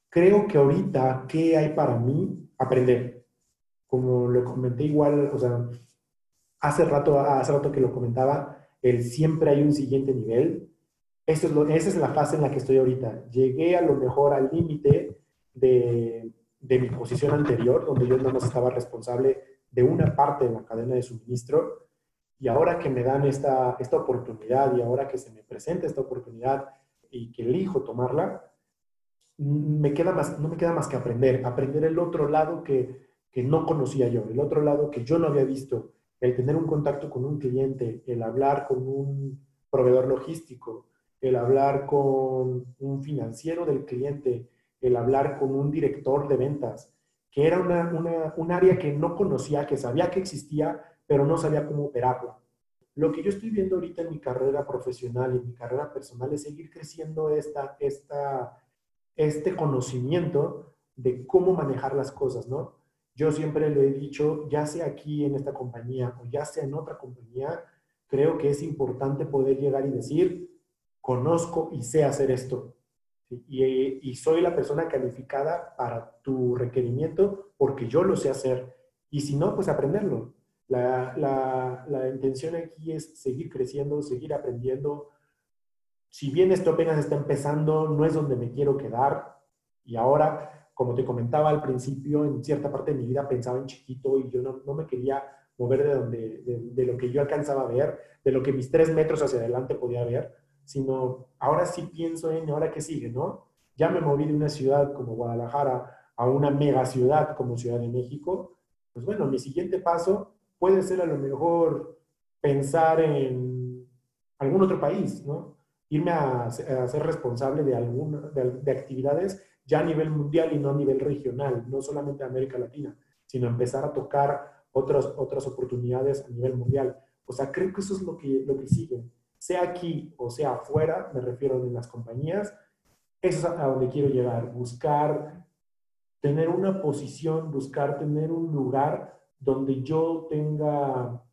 Creo que ahorita, ¿qué hay para mí? Aprender. Como lo comenté igual, o sea, hace rato, hace rato que lo comentaba, el siempre hay un siguiente nivel. Esto es lo, esa es la fase en la que estoy ahorita. Llegué a lo mejor al límite de, de, mi posición anterior, donde yo nada más estaba responsable de una parte de la cadena de suministro. Y ahora que me dan esta, esta oportunidad y ahora que se me presenta esta oportunidad y que elijo tomarla, me queda más, no me queda más que aprender, aprender el otro lado que, que no conocía yo, el otro lado que yo no había visto, el tener un contacto con un cliente, el hablar con un proveedor logístico, el hablar con un financiero del cliente, el hablar con un director de ventas, que era una, un área que no conocía, que sabía que existía, pero no sabía cómo operarlo. Lo que yo estoy viendo ahorita en mi carrera profesional y en mi carrera personal es seguir creciendo esta, esta, este conocimiento de cómo manejar las cosas, ¿no? Yo siempre lo he dicho, ya sea aquí en esta compañía o ya sea en otra compañía, creo que es importante poder llegar y decir, conozco y sé hacer esto. Y, soy la persona calificada para tu requerimiento porque yo lo sé hacer. Y si no, pues aprenderlo. La, la, la, intención aquí es seguir creciendo, seguir aprendiendo. Si bien esto apenas está empezando, no es donde me quiero quedar. Y ahora, como te comentaba al principio, en cierta parte de mi vida pensaba en chiquito y yo no, me quería mover de, donde, de, de, lo que yo alcanzaba a ver, de lo que mis tres metros hacia adelante podía ver sino ahora sí pienso en ahora qué sigue, ¿no? Ya me moví de una ciudad como Guadalajara a una mega ciudad como Ciudad de México, pues bueno, mi siguiente paso puede ser a lo mejor pensar en algún otro país, ¿no? Irme a, ser responsable de, alguna, de, actividades ya a nivel mundial y no a nivel regional, no solamente América Latina, sino empezar a tocar otras, otras oportunidades a nivel mundial. O sea, creo que eso es lo que, lo que sigue sea aquí o sea afuera, me refiero en las compañías, eso es a donde quiero llegar, buscar tener una posición, buscar tener un lugar donde yo tenga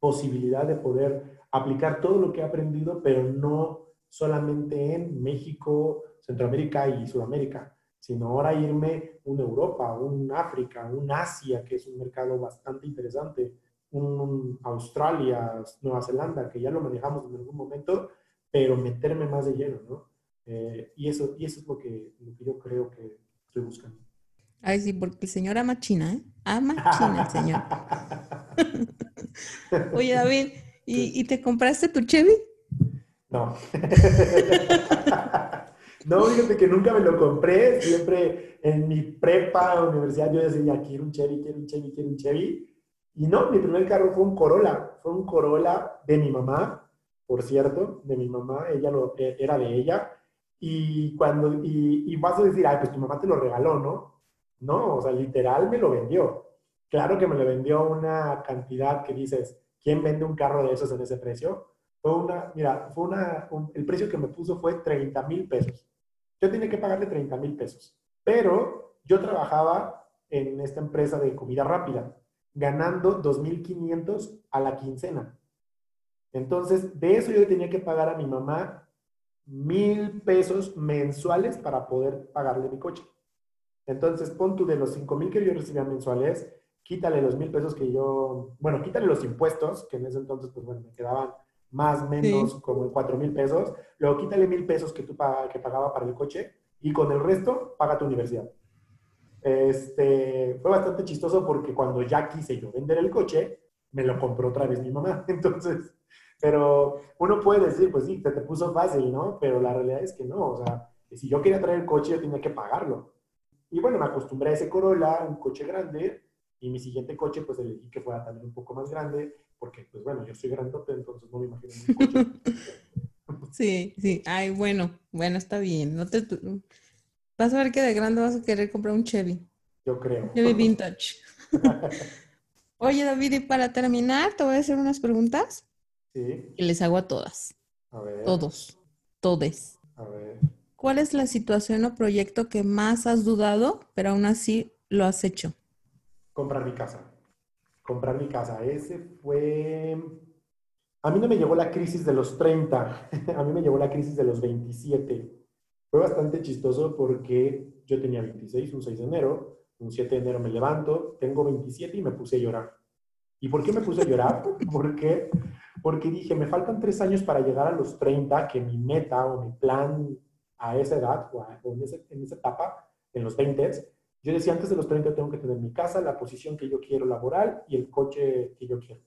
posibilidad de poder aplicar todo lo que he aprendido, pero no solamente en México, Centroamérica y Sudamérica, sino ahora irme a Europa, un África, un Asia, que es un mercado bastante interesante, un Australia, Nueva Zelanda, que ya lo manejamos en algún momento, pero meterme más de lleno, ¿no? Eh, y, eso, y eso es lo que, lo que yo creo que estoy buscando. Ay, sí, porque el señor ama China, ¿eh? Ama China el señor. <laughs> <laughs> Oye, David, ¿y, ¿y, te compraste tu Chevy? No. <laughs> no, fíjate que nunca me lo compré. Siempre en mi prepa, universidad, yo decía, quiero un Chevy, quiero un Chevy, quiero un Chevy. Y no, mi primer carro fue un Corolla, fue un Corolla de mi mamá, por cierto, de mi mamá, ella lo, e, era de ella. Y cuando, y, vas a decir, ay, pues tu mamá te lo regaló, ¿no? No, o sea, literal me lo vendió. Claro que me lo vendió una cantidad que dices, ¿quién vende un carro de esos en ese precio? Fue una, mira, fue una, el precio que me puso fue 30 mil pesos. Yo tenía que pagarle 30 mil pesos, pero yo trabajaba en esta empresa de comida rápida ganando 2.500 a la quincena. Entonces, de eso yo tenía que pagar a mi mamá mil pesos mensuales para poder pagarle mi coche. Entonces, pon tú de los cinco mil que yo recibía mensuales, quítale los mil pesos que yo, bueno, quítale los impuestos, que en ese entonces, pues bueno, me quedaban más menos como cuatro mil pesos, luego quítale mil pesos que tú que pagaba para el coche y con el resto paga tu universidad. Este, fue bastante chistoso porque cuando ya quise yo vender el coche, me lo compró otra vez mi mamá. <laughs> Entonces, pero uno puede decir, pues sí, te, te puso fácil, ¿no? Pero la realidad es que no, o sea, si yo quería traer el coche, yo tenía que pagarlo. Y bueno, me acostumbré a ese Corolla, un coche grande, y mi siguiente coche, pues elegí que fuera también un poco más grande, porque, pues bueno, yo soy grandote, entonces no me imagino un coche. <laughs> Sí, sí. Ay, bueno, bueno, está bien. No te, Vas a ver que de grande vas a querer comprar un Chevy. Yo creo. Chevy Vintage. <laughs> Oye, David, y para terminar, te voy a hacer unas preguntas. Sí. Que les hago a todas. A ver. Todos. Todes. A ver. ¿Cuál es la situación o proyecto que más has dudado, pero aún así lo has hecho? Comprar mi casa. Comprar mi casa. Ese fue... A mí no me llegó la crisis de los 30, <laughs> a mí me llegó la crisis de los 27. Fue bastante chistoso porque yo tenía 26, un 6 de enero, un 7 de enero me levanto, tengo 27 y me puse a llorar. ¿Y por qué me puse a llorar? <laughs> Porque, porque dije, me faltan tres años para llegar a los 30, que mi meta o mi plan a esa edad o, en, en, esa etapa, en los 20, yo decía, antes de los 30 tengo que tener mi casa, la posición que yo quiero laboral y el coche que yo quiero.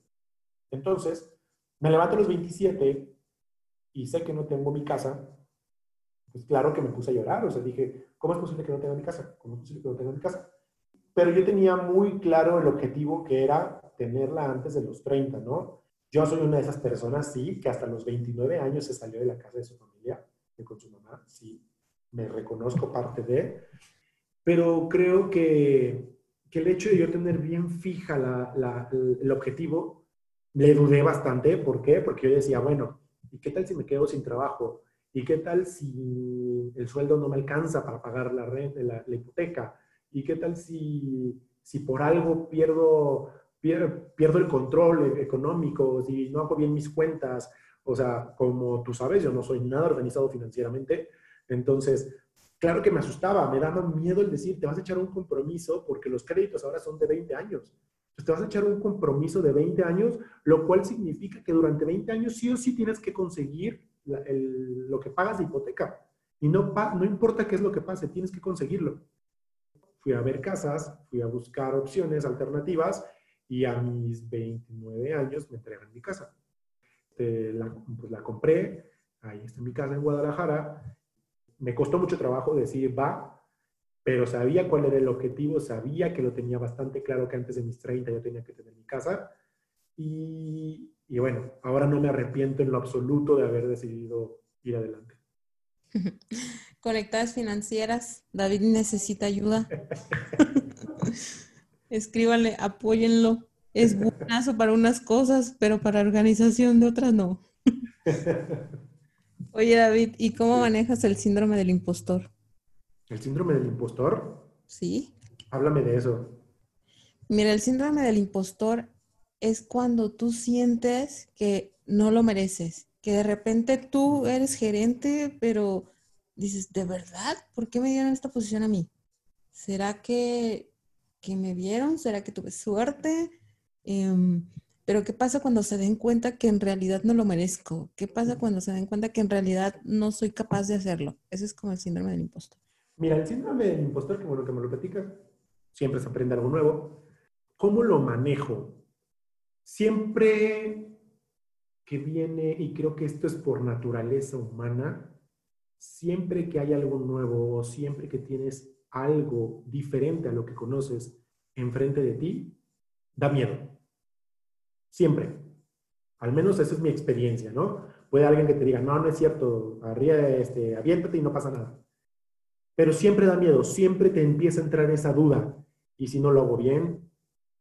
Entonces, me levanto a los 27 y sé que no tengo mi casa, pues claro que me puse a llorar, o sea, dije, ¿cómo es posible que no tenga mi casa? ¿Cómo es posible que no tenga mi casa? pero yo tenía muy claro el objetivo que era tenerla antes de los 30, ¿no? Yo soy una de esas personas, sí, que hasta los 29 años se salió de la casa de su familia, de con su mamá, sí, me reconozco parte de, pero creo que, que el hecho de yo tener bien fija la, el objetivo, le dudé bastante, ¿por qué? Porque yo decía, bueno, ¿y qué tal si me quedo sin trabajo? ¿Y qué tal si el sueldo no me alcanza para pagar la, la, la hipoteca? ¿Y qué tal si, si por algo pierdo, pierdo, el control económico, si no hago bien mis cuentas? O sea, como tú sabes, yo no soy nada organizado financieramente. Entonces, claro que me asustaba, me daba miedo el decir, te vas a echar un compromiso porque los créditos ahora son de 20 años. Entonces, te vas a echar un compromiso de 20 años, lo cual significa que durante 20 años sí o sí tienes que conseguir lo que pagas de hipoteca. Y no, no importa qué es lo que pase, tienes que conseguirlo fui a ver casas, fui a buscar opciones alternativas y a mis 29 años me entregan mi casa. La, pues la compré, ahí está mi casa en Guadalajara. Me costó mucho trabajo decir va, pero sabía cuál era el objetivo, sabía que lo tenía bastante claro que antes de mis 30 yo tenía que tener mi casa. Y, y bueno, ahora no me arrepiento en lo absoluto de haber decidido ir adelante. <laughs> Conectadas financieras, David necesita ayuda. <laughs> Escríbanle, apóyenlo. Es buenazo para unas cosas, pero para organización de otras no. <laughs> Oye, David, ¿y cómo manejas el síndrome del impostor? ¿El síndrome del impostor? Sí. Háblame de eso. Mira, el síndrome del impostor es cuando tú sientes que no lo mereces, que de repente tú eres gerente, pero dices, ¿de verdad? ¿Por qué me dieron esta posición a mí? ¿Será que, me vieron? ¿Será que tuve suerte? Em, pero ¿qué pasa cuando se den cuenta que en realidad no lo merezco? ¿Qué pasa cuando se den cuenta que en realidad no soy capaz de hacerlo? Ese es como el síndrome del impostor. Mira, el síndrome del impostor, que bueno que me lo platicas, siempre se aprende algo nuevo. ¿Cómo lo manejo? Siempre que viene, y creo que esto es por naturaleza humana, siempre que hay algo nuevo o siempre que tienes algo diferente a lo que conoces enfrente de ti, da miedo. Siempre. Al menos esa es mi experiencia, ¿no? Puede alguien que te diga, no, no es cierto, arriba, este, aviéntate y no pasa nada. Pero siempre da miedo, siempre te empieza a entrar esa duda. ¿Y si no lo hago bien?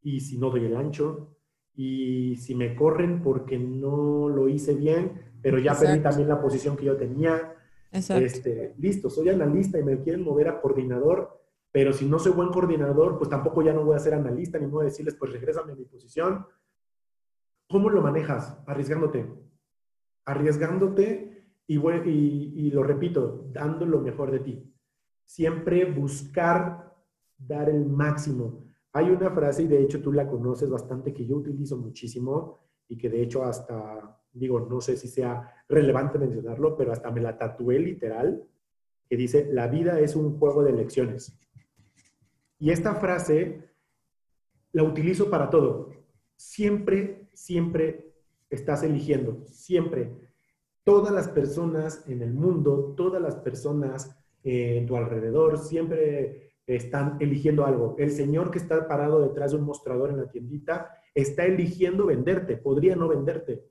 ¿Y si no doy el ancho? ¿Y si me corren porque no lo hice bien, pero ya perdí también la posición que yo tenía? Este, listo, soy analista y me quieren mover a coordinador, pero si no soy buen coordinador, pues tampoco ya no voy a ser analista ni voy a decirles, pues regrésame a mi posición. ¿Cómo lo manejas? Arriesgándote. Arriesgándote y, y, y lo repito, dando lo mejor de ti. Siempre buscar dar el máximo. Hay una frase, y de hecho tú la conoces bastante, que yo utilizo muchísimo y que de hecho hasta digo, no sé si sea relevante mencionarlo, pero hasta me la tatué literal, que dice, la vida es un juego de elecciones. Y esta frase la utilizo para todo. Siempre, siempre estás eligiendo, siempre. Todas las personas en el mundo, todas las personas en tu alrededor, siempre están eligiendo algo. El señor que está parado detrás de un mostrador en la tiendita está eligiendo venderte, podría no venderte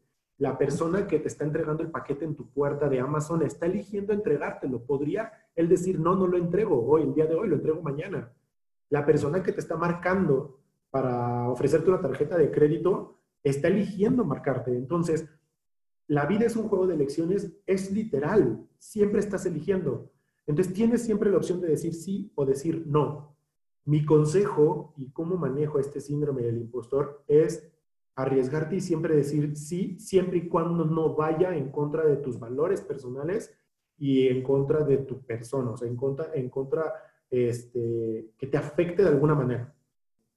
la persona que te está entregando el paquete en tu puerta de Amazon está eligiendo entregártelo. Podría él decir, no, no lo entrego hoy, el día de hoy, lo entrego mañana. La persona que te está marcando para ofrecerte una tarjeta de crédito está eligiendo marcarte. Entonces, la vida es un juego de elecciones, es literal, siempre estás eligiendo. Entonces, tienes siempre la opción de decir sí o decir no. Mi consejo y cómo manejo este síndrome del impostor es arriesgarte y siempre decir sí, siempre y cuando no vaya en contra de tus valores personales y en contra de tu persona, o sea, en contra, en contra este, que te afecte de alguna manera.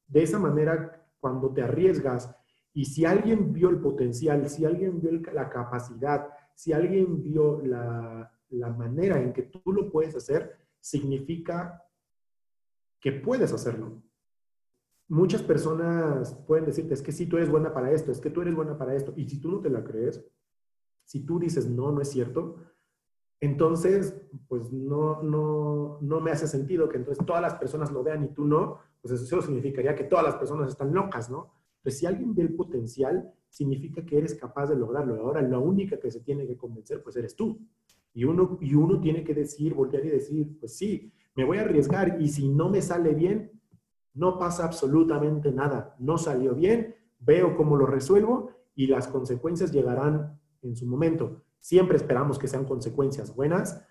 De esa manera, cuando te arriesgas y si alguien vio el potencial, si alguien vio la capacidad, si alguien vio la, la manera en que tú lo puedes hacer, significa que puedes hacerlo muchas personas pueden decirte, es que si tú eres buena para esto, es que tú eres buena para esto. Y si tú no te la crees, si tú dices, no, no es cierto, entonces, pues no, no, no me hace sentido que entonces todas las personas lo vean y tú no, pues eso significaría que todas las personas están locas, ¿no? Entonces, si alguien ve el potencial, significa que eres capaz de lograrlo. Ahora, la única que se tiene que convencer, pues eres tú. Y uno, y uno tiene que decir, voltear y decir, pues sí, me voy a arriesgar y si no me sale bien, no pasa absolutamente nada. No salió bien, veo cómo lo resuelvo y las consecuencias llegarán en su momento. Siempre esperamos que sean consecuencias buenas,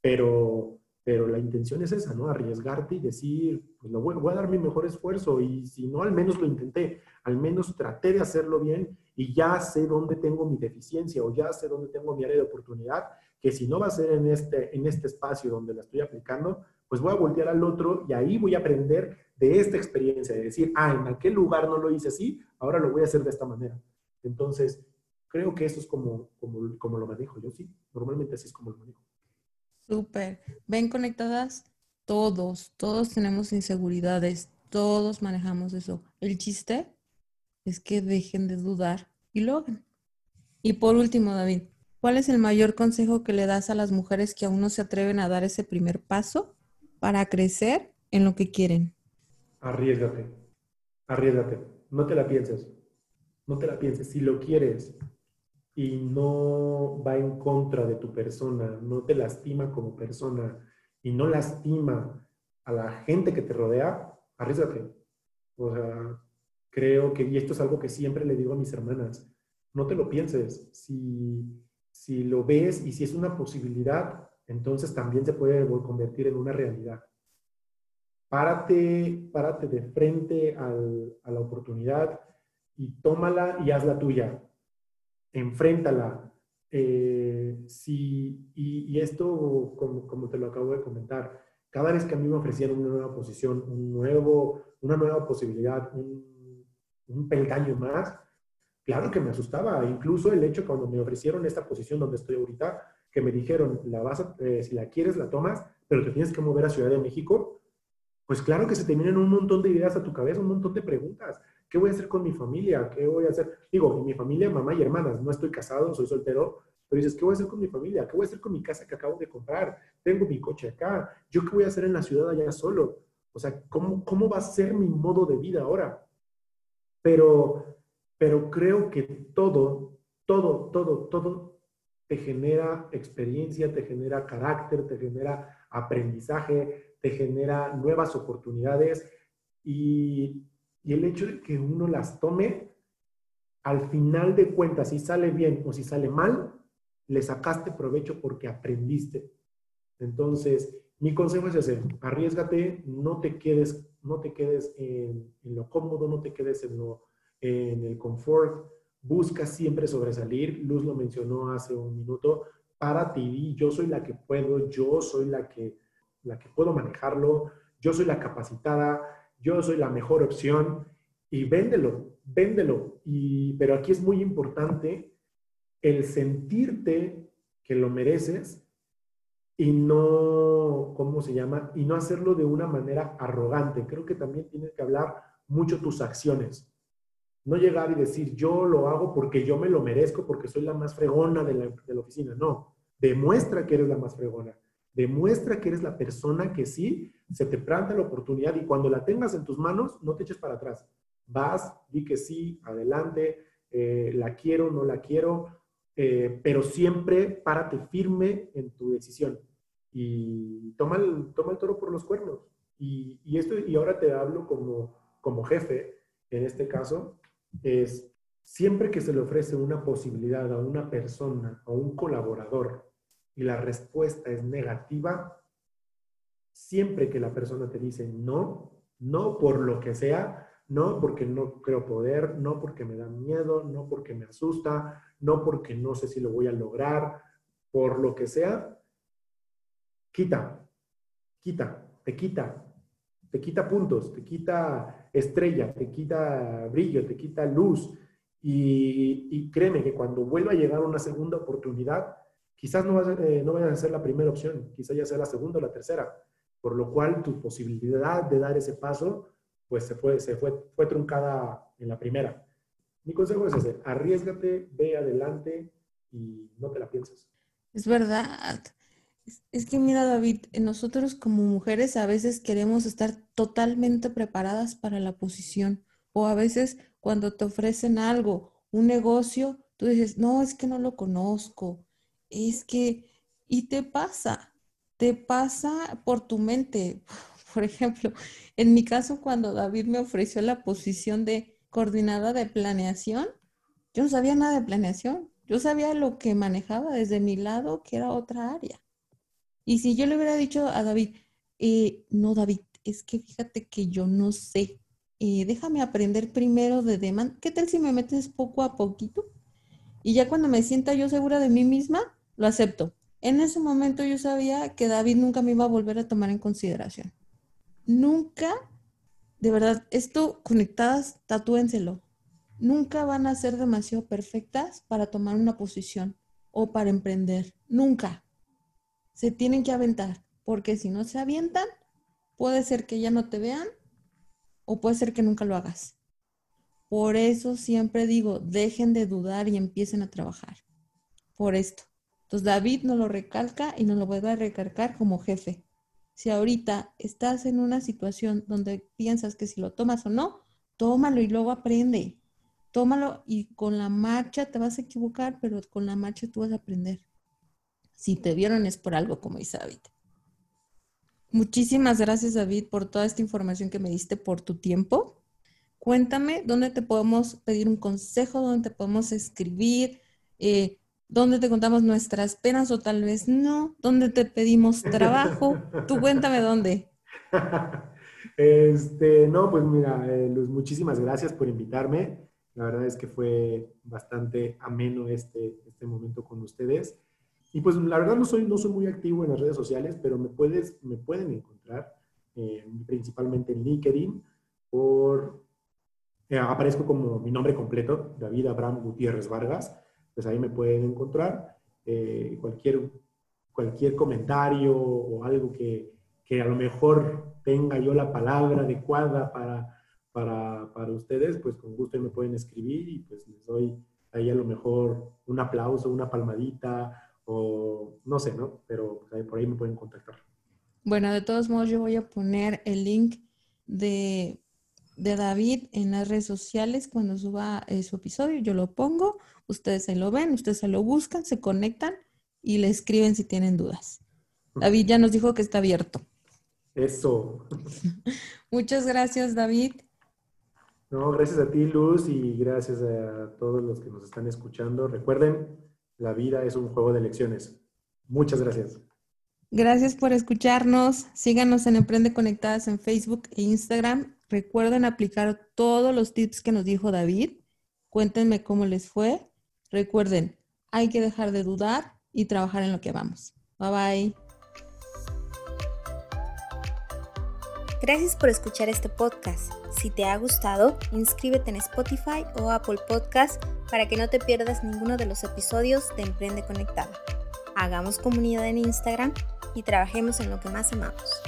pero, pero la intención es esa, ¿no? Arriesgarte y decir, pues lo voy, voy a dar mi mejor esfuerzo y si no, al menos lo intenté, al menos traté de hacerlo bien y ya sé dónde tengo mi deficiencia o ya sé dónde tengo mi área de oportunidad, que si no va a ser en este, en este espacio donde la estoy aplicando, pues voy a voltear al otro y ahí voy a aprender de esta experiencia, de decir, ah, en aquel lugar no lo hice así, ahora lo voy a hacer de esta manera. Entonces, creo que eso es como, como, como lo manejo yo, sí, normalmente así es como lo manejo. Súper. Ven conectadas todos, todos tenemos inseguridades, todos manejamos eso. El chiste es que dejen de dudar y lo hagan. Y por último, David, ¿cuál es el mayor consejo que le das a las mujeres que aún no se atreven a dar ese primer paso para crecer en lo que quieren? Arriesgate, arriesgate, no te la pienses, no te la pienses. Si lo quieres y no va en contra de tu persona, no te lastima como persona y no lastima a la gente que te rodea, arriesgate. O sea, creo que, y esto es algo que siempre le digo a mis hermanas, no te lo pienses. Si, si lo ves y si es una posibilidad, entonces también se puede convertir en una realidad. Párate, párate de frente a la oportunidad y tómala y hazla tuya. Enfréntala. Eh, si, y, esto, como, como, te lo acabo de comentar, cada vez que a mí me ofrecieron una nueva posición, un nuevo, una nueva posibilidad, un un peldaño más, claro que me asustaba. Incluso el hecho cuando me ofrecieron esta posición donde estoy ahorita, que me dijeron, la vas eh, si la quieres, la tomas, pero te tienes que mover a Ciudad de México, pues claro que se te vienen un montón de ideas a tu cabeza, un montón de preguntas. ¿Qué voy a hacer con mi familia? ¿Qué voy a hacer? Digo, mi familia, mamá y hermanas, no estoy casado, soy soltero, pero dices, ¿qué voy a hacer con mi familia? ¿Qué voy a hacer con mi casa que acabo de comprar? Tengo mi coche acá. ¿Yo qué voy a hacer en la ciudad allá solo? O sea, ¿cómo, cómo va a ser mi modo de vida ahora? Pero, pero creo que todo, todo, todo, todo te genera experiencia, te genera carácter, te genera aprendizaje, te genera nuevas oportunidades y, y el hecho de que uno las tome, al final de cuentas, si sale bien o si sale mal, le sacaste provecho porque aprendiste. Entonces, mi consejo es ese, arriesgate, no te quedes, no te quedes en, lo cómodo, no te quedes en, lo, en el confort, busca siempre sobresalir. Luz lo mencionó hace un minuto, para ti, yo soy la que puedo, yo soy la que, la que puedo manejarlo, yo soy la capacitada, yo soy la mejor opción y véndelo, véndelo. Y, pero aquí es muy importante el sentirte que lo mereces y no, ¿cómo se llama? Y no hacerlo de una manera arrogante. Creo que también tienes que hablar mucho tus acciones. No llegar y decir, yo lo hago porque yo me lo merezco, porque soy la más fregona de la, de la oficina. No, demuestra que eres la más fregona. Demuestra que eres la persona que sí se te planta la oportunidad y cuando la tengas en tus manos, no te eches para atrás. Vas, di que sí, adelante, eh, la quiero, no la quiero, eh, pero siempre párate firme en tu decisión y toma el, toma el toro por los cuernos. Y, y, esto, y ahora te hablo como, como jefe, en este caso, es siempre que se le ofrece una posibilidad a una persona, a un colaborador, y la respuesta es negativa, siempre que la persona te dice no, no por lo que sea, no porque no creo poder, no porque me da miedo, no porque me asusta, no porque no sé si lo voy a lograr, por lo que sea, quita, quita, te quita, te quita puntos, te quita estrella, te quita brillo, te quita luz. Y, créeme que cuando vuelva a llegar una segunda oportunidad, quizás no, eh, no vaya a ser la primera opción, quizás ya sea la segunda o la tercera, por lo cual tu posibilidad de dar ese paso, pues se fue, se fue, fue truncada en la primera. Mi consejo es ese, arriesgate, ve adelante y no te la pienses. Es verdad Es que mira, David, nosotros como mujeres a veces queremos estar totalmente preparadas para la posición o a veces cuando te ofrecen algo, un negocio, tú dices, no, es que no lo conozco, es que, y te pasa, te pasa por tu mente. <laughs> Por ejemplo, en mi caso, cuando David me ofreció la posición de coordinada de planeación, yo no sabía nada de planeación. Yo sabía lo que manejaba desde mi lado, que era otra área. Y si yo le hubiera dicho a David, eh, no, David, es que fíjate que yo no sé, eh, déjame aprender primero de demand. ¿Qué tal si me metes poco a poquito? Y ya cuando me sienta yo segura de mí misma, lo acepto. En ese momento yo sabía que David nunca me iba a volver a tomar en consideración. Nunca, de verdad, esto conectadas, tatúenselo nunca van a ser demasiado perfectas para tomar una posición o para emprender. Nunca. Se tienen que aventar, porque si no se avientan, puede ser que ya no te vean o puede ser que nunca lo hagas. Por eso siempre digo, dejen de dudar y empiecen a trabajar. Por esto. Entonces David no lo recalca y no lo vuelve a recalcar como jefe. Si ahorita estás en una situación donde piensas que si lo tomas o no, tómalo y luego aprende tómalo y con la marcha te vas a equivocar, pero con la marcha tú vas a aprender. Si te vieron es por algo, como dice David. Muchísimas gracias, David, por toda esta información que me diste, por tu tiempo. Cuéntame dónde te podemos pedir un consejo, dónde te podemos escribir, eh, dónde te contamos nuestras penas o tal vez no, dónde te pedimos trabajo. Tú cuéntame dónde. <laughs> Este, no, pues mira, eh, muchísimas gracias por invitarme. La verdad es que fue bastante ameno este, este momento con ustedes. Y pues la verdad no soy, no soy muy activo en las redes sociales, pero me, puedes, me pueden encontrar eh, principalmente en LinkedIn por... Eh, aparezco como mi nombre completo, David Abraham Gutiérrez Vargas. Pues ahí me pueden encontrar. Eh, cualquier, cualquier comentario o algo que, que a lo mejor tenga yo la palabra adecuada para para, para ustedes, pues con gusto me pueden escribir y pues les doy ahí a lo mejor un aplauso, una palmadita o no sé, ¿no? Pero pues, por ahí me pueden contactar. Bueno, de todos modos yo voy a poner el link de, de David en las redes sociales cuando suba eh, su episodio, yo lo pongo, ustedes se lo ven, ustedes se lo buscan, se conectan y le escriben si tienen dudas. David ya nos dijo que está abierto. Eso. <laughs> Muchas gracias, David. No, gracias a ti, Luz, y gracias a todos los que nos están escuchando. Recuerden, la vida es un juego de elecciones. Muchas gracias. Gracias por escucharnos. Síganos en Emprende Conectadas en Facebook e Instagram. Recuerden aplicar todos los tips que nos dijo David. Cuéntenme cómo les fue. Recuerden, hay que dejar de dudar y trabajar en lo que vamos. Bye bye. Gracias por escuchar este podcast. Si te ha gustado, inscríbete en Spotify o Apple Podcast para que no te pierdas ninguno de los episodios de Emprende Conectada. Hagamos comunidad en Instagram y trabajemos en lo que más amamos.